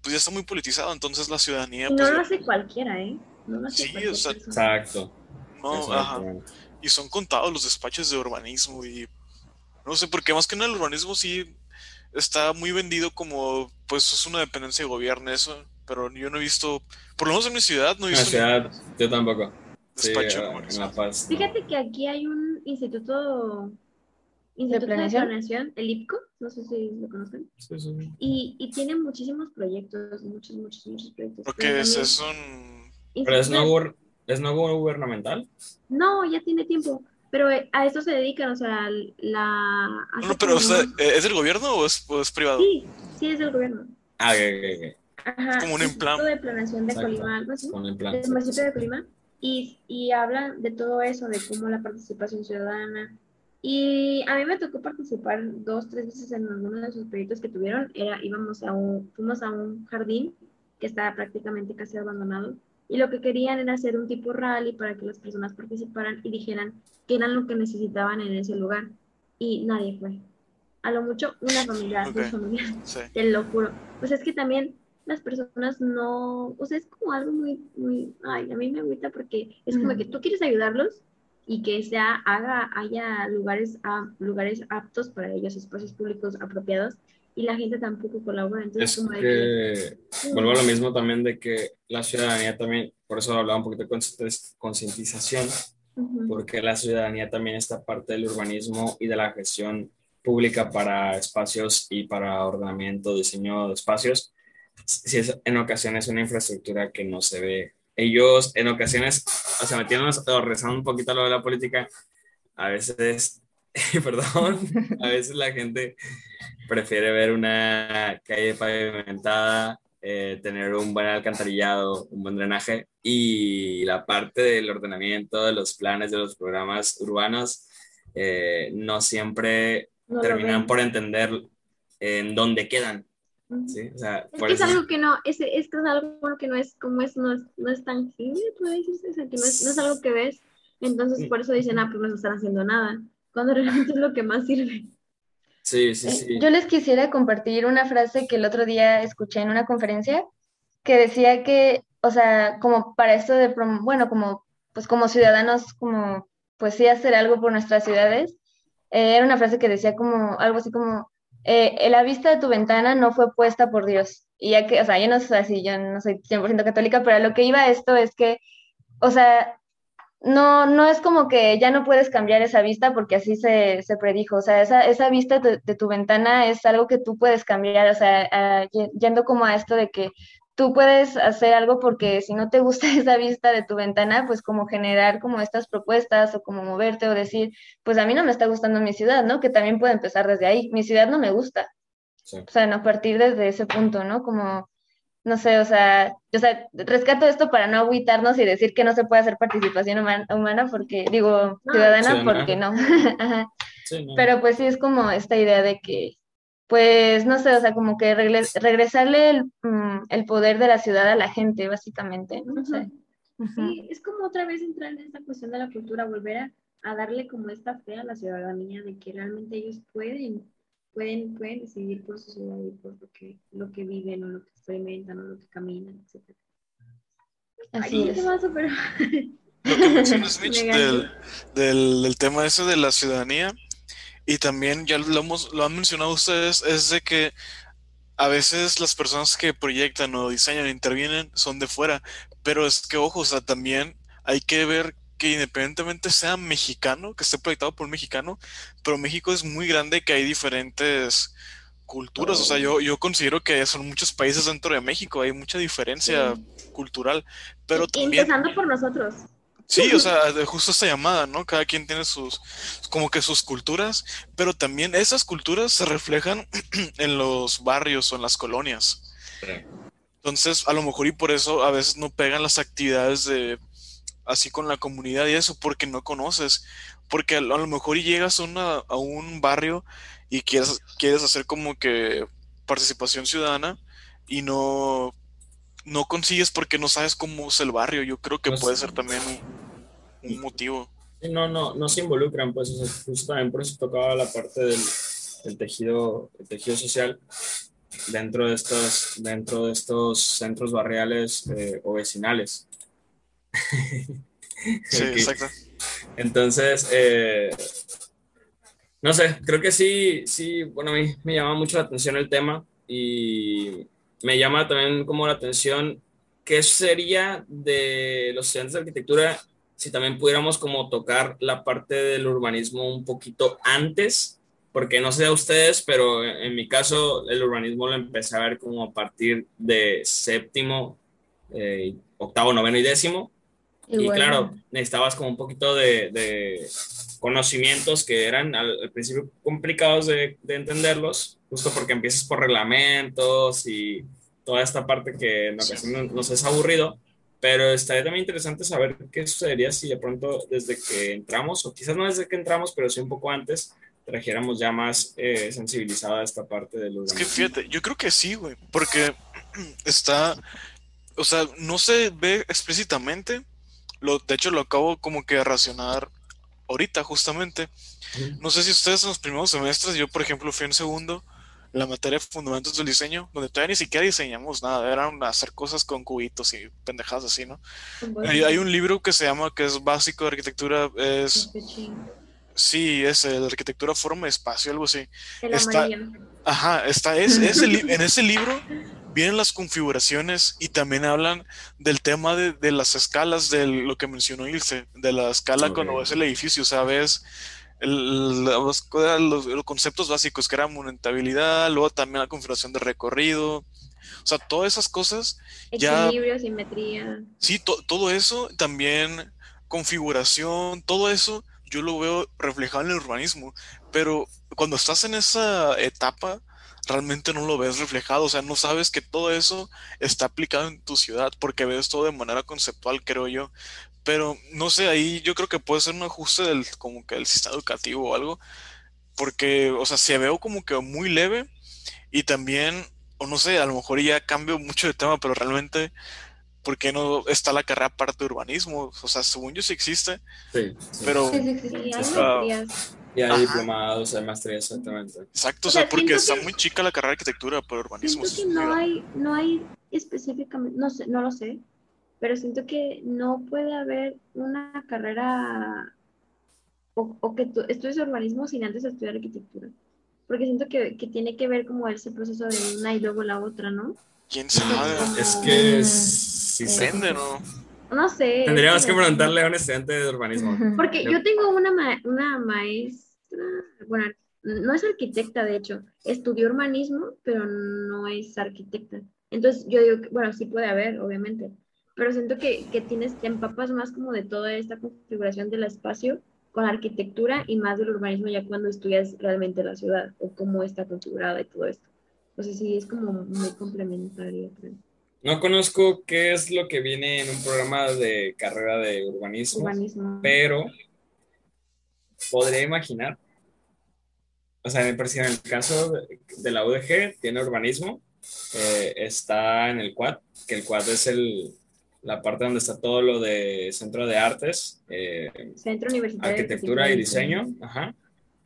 pues ya está muy politizado, entonces la ciudadanía... no pues, lo hace cualquiera, ¿eh? Sí, exacto. Y son contados los despachos de urbanismo y no sé, porque más que nada el urbanismo sí está muy vendido como, pues es una dependencia de gobierno eso, pero yo no he visto, por lo menos en mi ciudad no he visto... ciudad, yo tampoco. Despacho Fíjate que aquí hay un instituto Instituto de Planeación, el IPCO, no sé si lo conocen. Sí, sí. Y, y tiene muchísimos proyectos, muchos, muchos, muchos proyectos. Porque es, es un ¿Pero es no, es no gubernamental? No, ya tiene tiempo. Pero eh, a eso se dedican, o sea, la... No, pero eh, ¿es del gobierno o es, privado? Sí, sí es del gobierno. Ah, ok, ok, Ajá, como un plan. de planeación de Colima, algo así. Plan. Del municipio de Colima. Y, y habla de todo eso, de cómo la participación ciudadana. Y a mí me tocó participar dos, tres veces en alguno de sus proyectos que tuvieron. Era, íbamos a un, fuimos a un jardín que estaba prácticamente casi abandonado y lo que querían era hacer un tipo rally para que las personas participaran y dijeran qué eran lo que necesitaban en ese lugar. Y nadie fue. A lo mucho una familia, dos familias, te lo juro. Pues es que también las personas no, o sea, es como algo muy, muy, ay, a mí me agüita porque es como que tú quieres ayudarlos y que sea, haga, haya lugares, a, lugares aptos para ellos, espacios públicos apropiados, y la gente tampoco colabora. Entonces, es que, vuelvo a lo mismo también de que la ciudadanía también, por eso hablaba un poquito de concientización, porque la ciudadanía también está parte del urbanismo y de la gestión pública para espacios y para ordenamiento, diseño de espacios, si es en ocasiones una infraestructura que no se ve. Ellos en ocasiones, o sea, metiéndonos o rezando un poquito a lo de la política, a veces, perdón, a veces la gente prefiere ver una calle pavimentada, eh, tener un buen alcantarillado, un buen drenaje y la parte del ordenamiento, de los planes, de los programas urbanos, eh, no siempre terminan por entender en dónde quedan. ¿sí? O sea, es, que es algo que no, es, es, que es algo que no es como es, no es, no es tangible, puede decirse, o sea, que no es, no es algo que ves, entonces por eso dicen, ah, pues no están haciendo nada, cuando realmente es lo que más sirve. Sí, sí, eh, sí. Yo les quisiera compartir una frase que el otro día escuché en una conferencia que decía que, o sea, como para esto de, bueno, como, pues como ciudadanos, como, pues sí hacer algo por nuestras ciudades, eh, era una frase que decía como, algo así como, eh, la vista de tu ventana no fue puesta por Dios. Y ya que, o sea, yo no sé si yo no soy 100% católica, pero lo que iba a esto es que, o sea, no, no es como que ya no puedes cambiar esa vista porque así se, se predijo. O sea, esa, esa vista de, de, tu ventana es algo que tú puedes cambiar. O sea, a, yendo como a esto de que tú puedes hacer algo porque si no te gusta esa vista de tu ventana, pues como generar como estas propuestas o como moverte o decir, pues a mí no me está gustando mi ciudad, ¿no? Que también puede empezar desde ahí. Mi ciudad no me gusta. Sí. O sea, no partir desde ese punto, ¿no? Como no sé, o sea, o sea, rescato esto para no agüitarnos y decir que no se puede hacer participación humana, porque, digo, ciudadana, porque no. Pero pues sí es como esta idea de que, pues, no sé, o sea, como que regresarle el, mm, el, poder de la ciudad a la gente, básicamente, ¿no? sé. Sí, es como otra vez entrar en esta cuestión de la cultura, volver a, a darle como esta fe a la ciudadanía de que realmente ellos pueden pueden, pueden decidir por su ciudad y por lo que, lo que viven o lo que experimentan o lo que caminan, etc. Así es. pero... Lo que mencionas, Mitch, del, del, del, tema ese de la ciudadanía, y también ya lo, hemos, lo han mencionado ustedes, es de que a veces las personas que proyectan o diseñan, intervienen, son de fuera, pero es que, ojo, o sea, también hay que ver que independientemente sea mexicano, que esté proyectado por un mexicano, pero México es muy grande que hay diferentes culturas. O sea, yo, yo considero que son muchos países dentro de México, hay mucha diferencia cultural, pero también... Empezando por nosotros. Sí, o sea, justo esta llamada, ¿no? Cada quien tiene sus, como que sus culturas, pero también esas culturas se reflejan en los barrios o en las colonias. Entonces, a lo mejor y por eso a veces no pegan las actividades de así con la comunidad y eso, porque no conoces, porque a lo mejor llegas a, una, a un barrio y quieres, quieres hacer como que participación ciudadana y no, no consigues porque no sabes cómo es el barrio. Yo creo que puede ser también un, motivo. no, no, no se involucran, pues justo también por eso tocaba la parte del, del tejido, el tejido social dentro de estos, dentro de estos centros barriales eh, o vecinales. sí, exacto. Entonces, eh, no sé, creo que sí, sí, bueno, a mí me llama mucho la atención el tema y me llama también como la atención qué sería de los estudiantes de arquitectura si también pudiéramos como tocar la parte del urbanismo un poquito antes, porque no sé a ustedes, pero en mi caso el urbanismo lo empecé a ver como a partir de séptimo, eh, octavo, noveno y décimo, y, claro, necesitabas como un poquito de, conocimientos que eran al, principio complicados de, entenderlos, justo porque empiezas por reglamentos y toda esta parte que en ocasiones nos es aburrido, pero estaría también interesante saber qué sucedería si de pronto desde que entramos, o quizás no desde que entramos, pero sí un poco antes, trajéramos ya más eh, sensibilizada esta parte de los... Es que fíjate, yo creo que sí, güey, porque está, o sea, no se ve explícitamente, de hecho, lo acabo como que de racionar ahorita, justamente. No sé si ustedes en los primeros semestres, yo por ejemplo fui en segundo, la materia de fundamentos del diseño, donde todavía ni siquiera diseñamos nada, eran hacer cosas con cubitos y pendejadas así, ¿no? Hay, un libro que se llama, que es básico de arquitectura, es... Sí, es el arquitectura, forma, espacio, algo así. está, ajá, está, es, en ese libro vienen las configuraciones y también hablan del tema de, las escalas, de lo que mencionó Ilse, de la escala cuando ves el edificio, ¿sabes? El, los, los, conceptos básicos que eran monumentabilidad, luego también la configuración de recorrido, o sea, todas esas cosas. Equilibrio, simetría. Sí, todo eso, también configuración, todo eso, yo lo veo reflejado en el urbanismo, pero cuando estás en esa etapa, realmente no lo ves reflejado, o sea, no sabes que todo eso está aplicado en tu ciudad porque ves todo de manera conceptual, creo yo. Pero no sé, ahí yo creo que puede ser un ajuste del como que del sistema educativo o algo, porque, o sea, se veo como que muy leve y también, o no sé, a lo mejor ya cambio mucho de tema, pero realmente ¿por qué no está la carrera parte de urbanismo? O sea, según yo sí existe, sí, pero sí, sí, sí, y hay diplomados, hay maestrías, exactamente. Exacto, o sea, porque está muy chica la carrera de arquitectura por urbanismo. Siento que no hay, no hay específicamente, no sé, no lo sé, pero siento que no puede haber una carrera o, o que tú estudies urbanismo sin antes estudiar arquitectura. Porque siento que, que, tiene que ver como ese proceso de una y luego la otra, ¿no? ¿Quién sabe? Es que si se ¿no? No sé. Tendríamos que preguntarle a un estudiante de urbanismo. Porque yo tengo una, una maestra, bueno, no es arquitecta, de hecho, estudió urbanismo, pero no es arquitecta. Entonces yo digo, que, bueno, sí puede haber, obviamente, pero siento que, que tienes, te empapas más como de toda esta configuración del espacio con arquitectura y más del urbanismo ya cuando estudias realmente la ciudad o cómo está configurada y todo esto. Entonces sí, es como muy complementario, creo. No conozco qué es lo que viene en un programa de carrera de urbanismo, urbanismo. pero podría imaginar. O sea, me parece en el caso de, la UDG, tiene urbanismo, eh, está en el CUAD, que el CUAD es el, la parte donde está todo lo de Centro de Artes, eh, Centro Universitario Arquitectura y Diseño, ajá,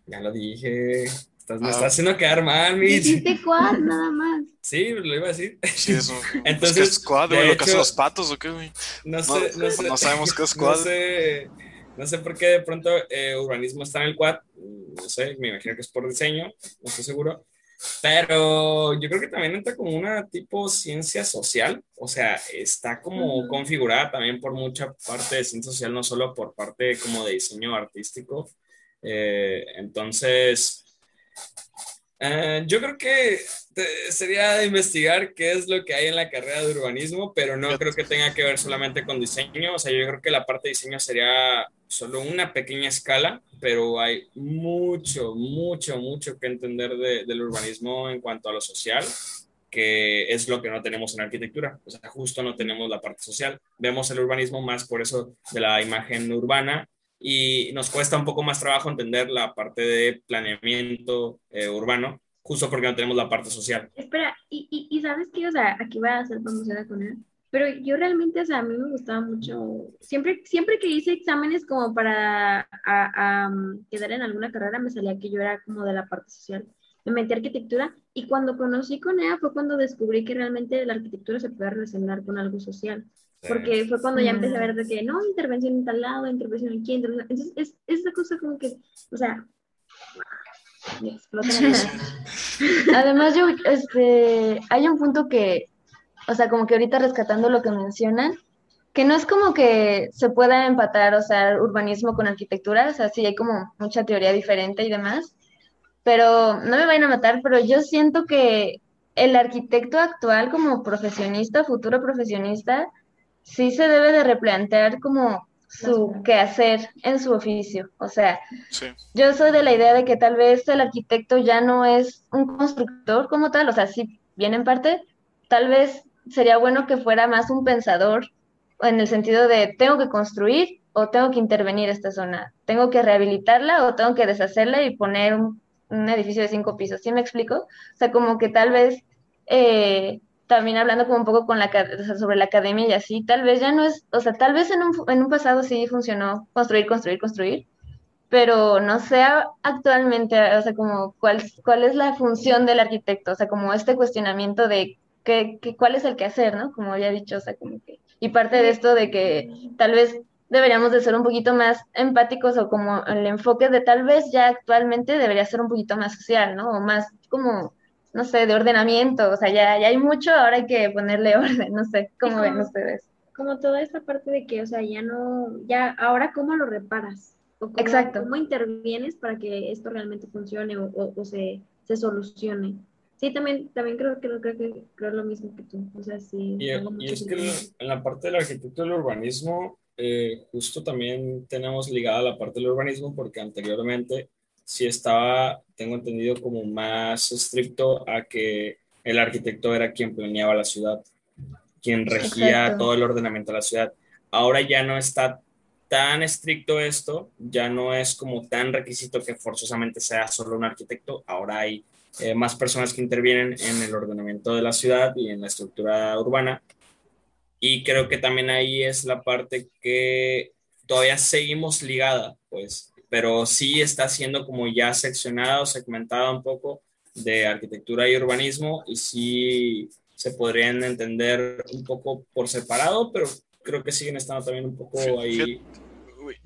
ya lo dije, estás, me ah. estás haciendo quedar mal, mi. Dijiste CUAD, nada más. Sí, lo iba a decir. Sí, eso. Entonces, ¿Es, CUAD, güey? ¿Lo que hacen los patos o qué, güey? No sé, no, sé. No sabemos qué es CUAD. No sé no sé por qué de pronto eh, urbanismo está en el quad, no sé, me imagino que es por diseño, no estoy seguro. Pero yo creo que también entra como una tipo ciencia social, o sea, está como configurada también por mucha parte de ciencia social, no solo por parte como de diseño artístico. Eh, entonces, eh, yo creo que sería de investigar qué es lo que hay en la carrera de urbanismo, pero no creo que tenga que ver solamente con diseño. O sea, yo creo que la parte de diseño sería solo una pequeña escala, pero hay mucho, mucho, mucho que entender del urbanismo en cuanto a lo social, que es lo que no tenemos en arquitectura. O sea, justo no tenemos la parte social. Vemos el urbanismo más por eso de la imagen urbana y nos cuesta un poco más trabajo entender la parte de planeamiento eh, urbano, justo porque no tenemos la parte social. Espera, y, y, sabes qué, o sea, aquí va a hacer promoción con él, pero yo realmente, o sea, a mí me gustaba mucho, siempre, siempre que hice exámenes como para quedar en alguna carrera, me salía que yo era como de la parte social. Me metí a arquitectura y cuando conocí con ella fue cuando descubrí que realmente la arquitectura se puede relacionar con algo social. Porque fue cuando ya empecé a ver de que no, intervención en tal lado, intervención aquí, intervención. Entonces, es, es esa cosa como que, o sea, Además, yo, este, hay un punto que, o sea, como que ahorita rescatando lo que mencionan, que no es como que se pueda empatar, o sea, urbanismo con arquitectura, o sea, sí hay como mucha teoría diferente y demás, pero no me vayan a matar, pero yo siento que el arquitecto actual como profesionista, futuro profesionista, sí se debe de replantear como su quehacer en su oficio. O sea, yo soy de la idea de que tal vez el arquitecto ya no es un constructor como tal, o sea, sí viene en parte, tal vez sería bueno que fuera más un pensador en el sentido de tengo que construir o tengo que intervenir esta zona, tengo que rehabilitarla o tengo que deshacerla y poner un, edificio de cinco pisos. ¿Sí me explico? O sea, como que tal vez eh, también hablando como un poco con la, sobre la academia y así, tal vez ya no es, o sea, tal vez en un, en un pasado sí funcionó construir, construir, construir, pero no sé actualmente, o sea, como cuál, cuál es la función del arquitecto, o sea, como este cuestionamiento de qué, qué, cuál es el que hacer, ¿no? Como he dicho, o sea, como que, y parte de esto de que tal vez deberíamos de ser un poquito más empáticos o como el enfoque de tal vez ya actualmente debería ser un poquito más social, ¿no? O más como no sé, de ordenamiento, o sea, ya, ya hay mucho, ahora hay que ponerle orden, no sé, ¿cómo ven ustedes? Como toda esta parte de que, o sea, ya no, ya, ahora cómo lo reparas, o cómo, Exacto. cómo intervienes para que esto realmente funcione o, o, se, se, solucione. Sí, también, también creo, creo, creo que creo lo mismo que tú, o sea, sí. Y, es que en la parte del arquitecto del urbanismo, eh, justo también tenemos ligada la parte del urbanismo porque anteriormente sí estaba, tengo entendido, como más estricto a que el arquitecto era quien planeaba la ciudad, quien regía todo el ordenamiento de la ciudad. Ahora ya no está tan estricto esto, ya no es como tan requisito que forzosamente sea solo un arquitecto, ahora hay eh, más personas que intervienen en el ordenamiento de la ciudad y en la estructura urbana. Y creo que también ahí es la parte que todavía seguimos ligada, pues pero sí está siendo como ya seccionada o segmentada un poco de arquitectura y urbanismo y sí se podrían entender un poco por separado, pero creo que siguen estando también un poco ahí.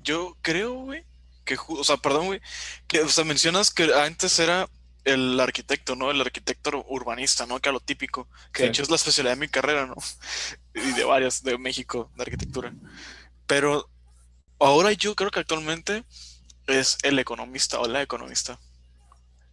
Yo creo, güey, que, o sea, perdón, güey, que, o sea, mencionas que antes era el arquitecto, ¿no? El arquitecto urbanista, ¿no? Que a lo típico, que de hecho es la especialidad de mi carrera, ¿no? Y de varias de México, de arquitectura. Pero ahora yo creo que actualmente es el economista o la economista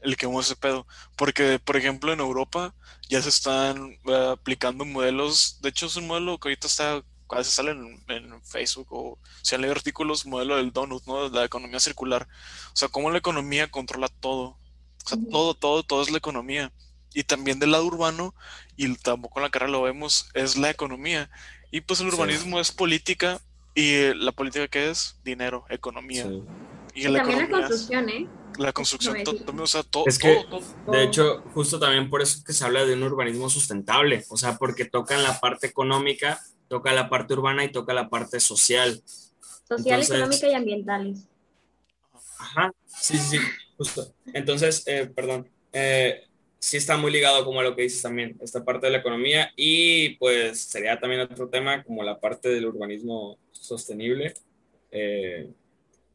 el que mueve ese pedo. Porque, por ejemplo, en Europa ya se están eh, aplicando modelos. De hecho, es un modelo que ahorita está, veces sale en, en, Facebook o se han leído artículos, modelo del donut, ¿no? De la economía circular. O sea, cómo la economía controla todo. O sea, todo, todo, todo es la economía. Y también del lado urbano, y tampoco en la carrera lo vemos, es la economía. Y pues el urbanismo es política, y la política que es dinero, economía. Y, la también la construcción, ¿eh? La construcción, o sea, todo, es que, de hecho, justo también por eso que se habla de un urbanismo sustentable, o sea, porque toca la parte económica, toca la parte urbana y toca la parte social. Social, económica y ambientales. Ajá, sí, sí, sí, justo. Entonces, eh, perdón, eh, sí está muy ligado como a lo que dices también, esta parte de la economía y pues sería también otro tema como la parte del urbanismo sostenible. Eh,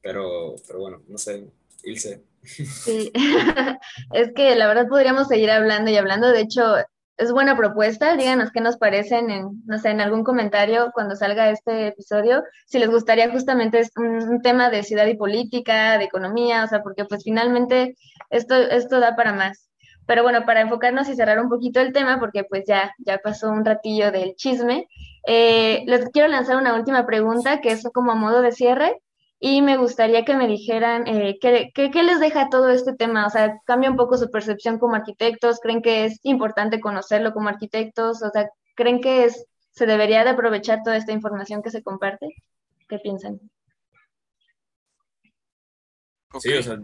pero, pero bueno, no sé, Ilse. Sí, es que la verdad podríamos seguir hablando y hablando. De hecho, es buena propuesta. Díganos qué nos parecen en, no sé, en algún comentario cuando salga este episodio. Si les gustaría justamente un, tema de ciudad y política, de economía, o sea, porque pues finalmente esto, esto da para más. Pero bueno, para enfocarnos y cerrar un poquito el tema, porque pues ya, ya pasó un ratillo del chisme, eh, les quiero lanzar una última pregunta que es como a modo de cierre y me gustaría que me dijeran eh, ¿qué, qué, les deja todo este tema, o sea, cambia un poco su percepción como arquitectos, creen que es importante conocerlo como arquitectos, o sea, creen que es, se debería de aprovechar toda esta información que se comparte, ¿qué piensan? Sí, o sea,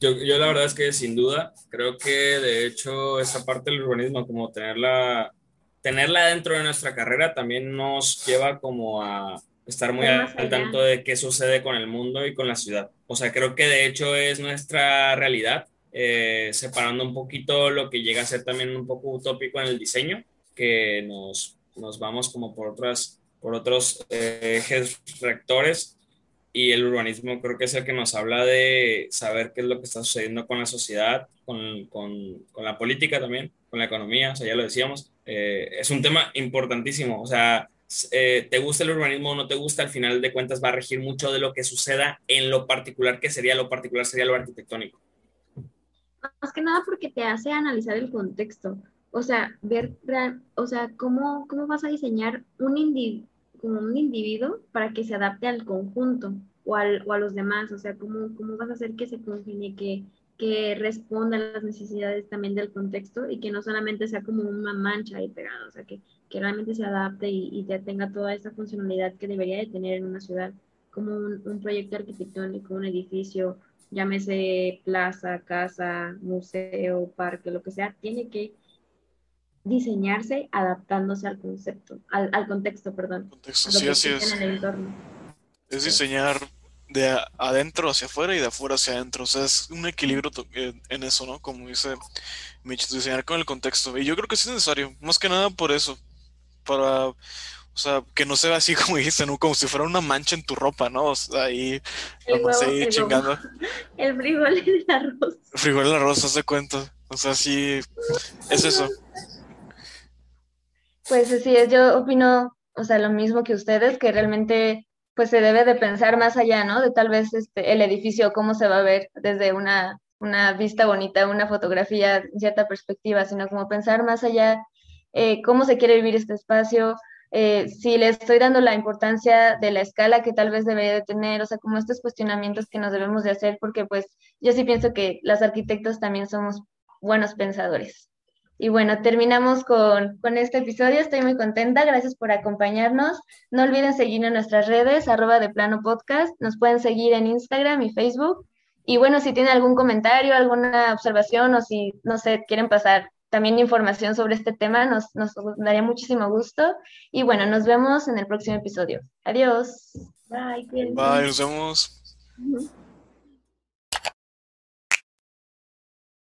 yo, yo, la verdad es que sin duda, creo que de hecho esa parte del urbanismo, como tenerla, tenerla dentro de nuestra carrera, también nos lleva como a estar muy al, tanto de qué sucede con el mundo y con la ciudad. O sea, creo que de hecho es nuestra realidad, eh, separando un poquito lo que llega a ser también un poco utópico en el diseño, que nos, nos vamos como por, otras, por otros eh, ejes rectores y el urbanismo creo que es el que nos habla de saber qué es lo que está sucediendo con la sociedad, con, con, con la política también, con la economía, o sea, ya lo decíamos. Eh, es un tema importantísimo, o sea, eh, te gusta el urbanismo o no te gusta, al final de cuentas va a regir mucho de lo que suceda en lo particular, que sería lo particular, sería lo arquitectónico. Más que nada porque te hace analizar el contexto, o sea, ver, o sea, cómo, cómo vas a diseñar un, como un individuo para que se adapte al conjunto o, al, o a los demás, o sea, cómo, cómo vas a hacer que se congenie, que, que responda a las necesidades también del contexto y que no solamente sea como una mancha ahí pegada, o sea, que que realmente se adapte y, ya tenga toda esa funcionalidad que debería de tener en una ciudad, como un, proyecto arquitectónico, un edificio, llámese plaza, casa, museo, parque, lo que sea, tiene que diseñarse adaptándose al concepto, al, al contexto, perdón. Contexto, sí, así es. Es diseñar de adentro hacia afuera y de afuera hacia adentro. O sea, es un equilibrio en eso, ¿no? Como dice Mitch, diseñar con el contexto. Y yo creo que es necesario, más que nada por eso, para, o sea, que no se vea así como dijiste, ¿no? Como si fuera una mancha en tu ropa, ¿no? O sea, ahí, el chingando. El frijol y el arroz. El frijol y el arroz, hace cuenta. O sea, sí, es eso. Pues así es, yo opino, o sea, lo mismo que ustedes, que realmente pues se debe de pensar más allá, ¿no? De tal vez este, el edificio, cómo se va a ver desde una, una vista bonita, una fotografía, cierta perspectiva, sino como pensar más allá eh, cómo se quiere vivir este espacio, eh, si le estoy dando la importancia de la escala que tal vez debería de tener, o sea, como estos cuestionamientos que nos debemos de hacer, porque pues yo sí pienso que las arquitectos también somos buenos pensadores. Y bueno, terminamos con, con, este episodio. Estoy muy contenta. Gracias por acompañarnos. No olviden seguir en nuestras redes, arroba de plano podcast. Nos pueden seguir en Instagram y Facebook. Y bueno, si tienen algún comentario, alguna observación o si, no sé, quieren pasar también información sobre este tema, nos, nos daría muchísimo gusto. Y bueno, nos vemos en el próximo episodio. Adiós. Bye. Bye, nos vemos.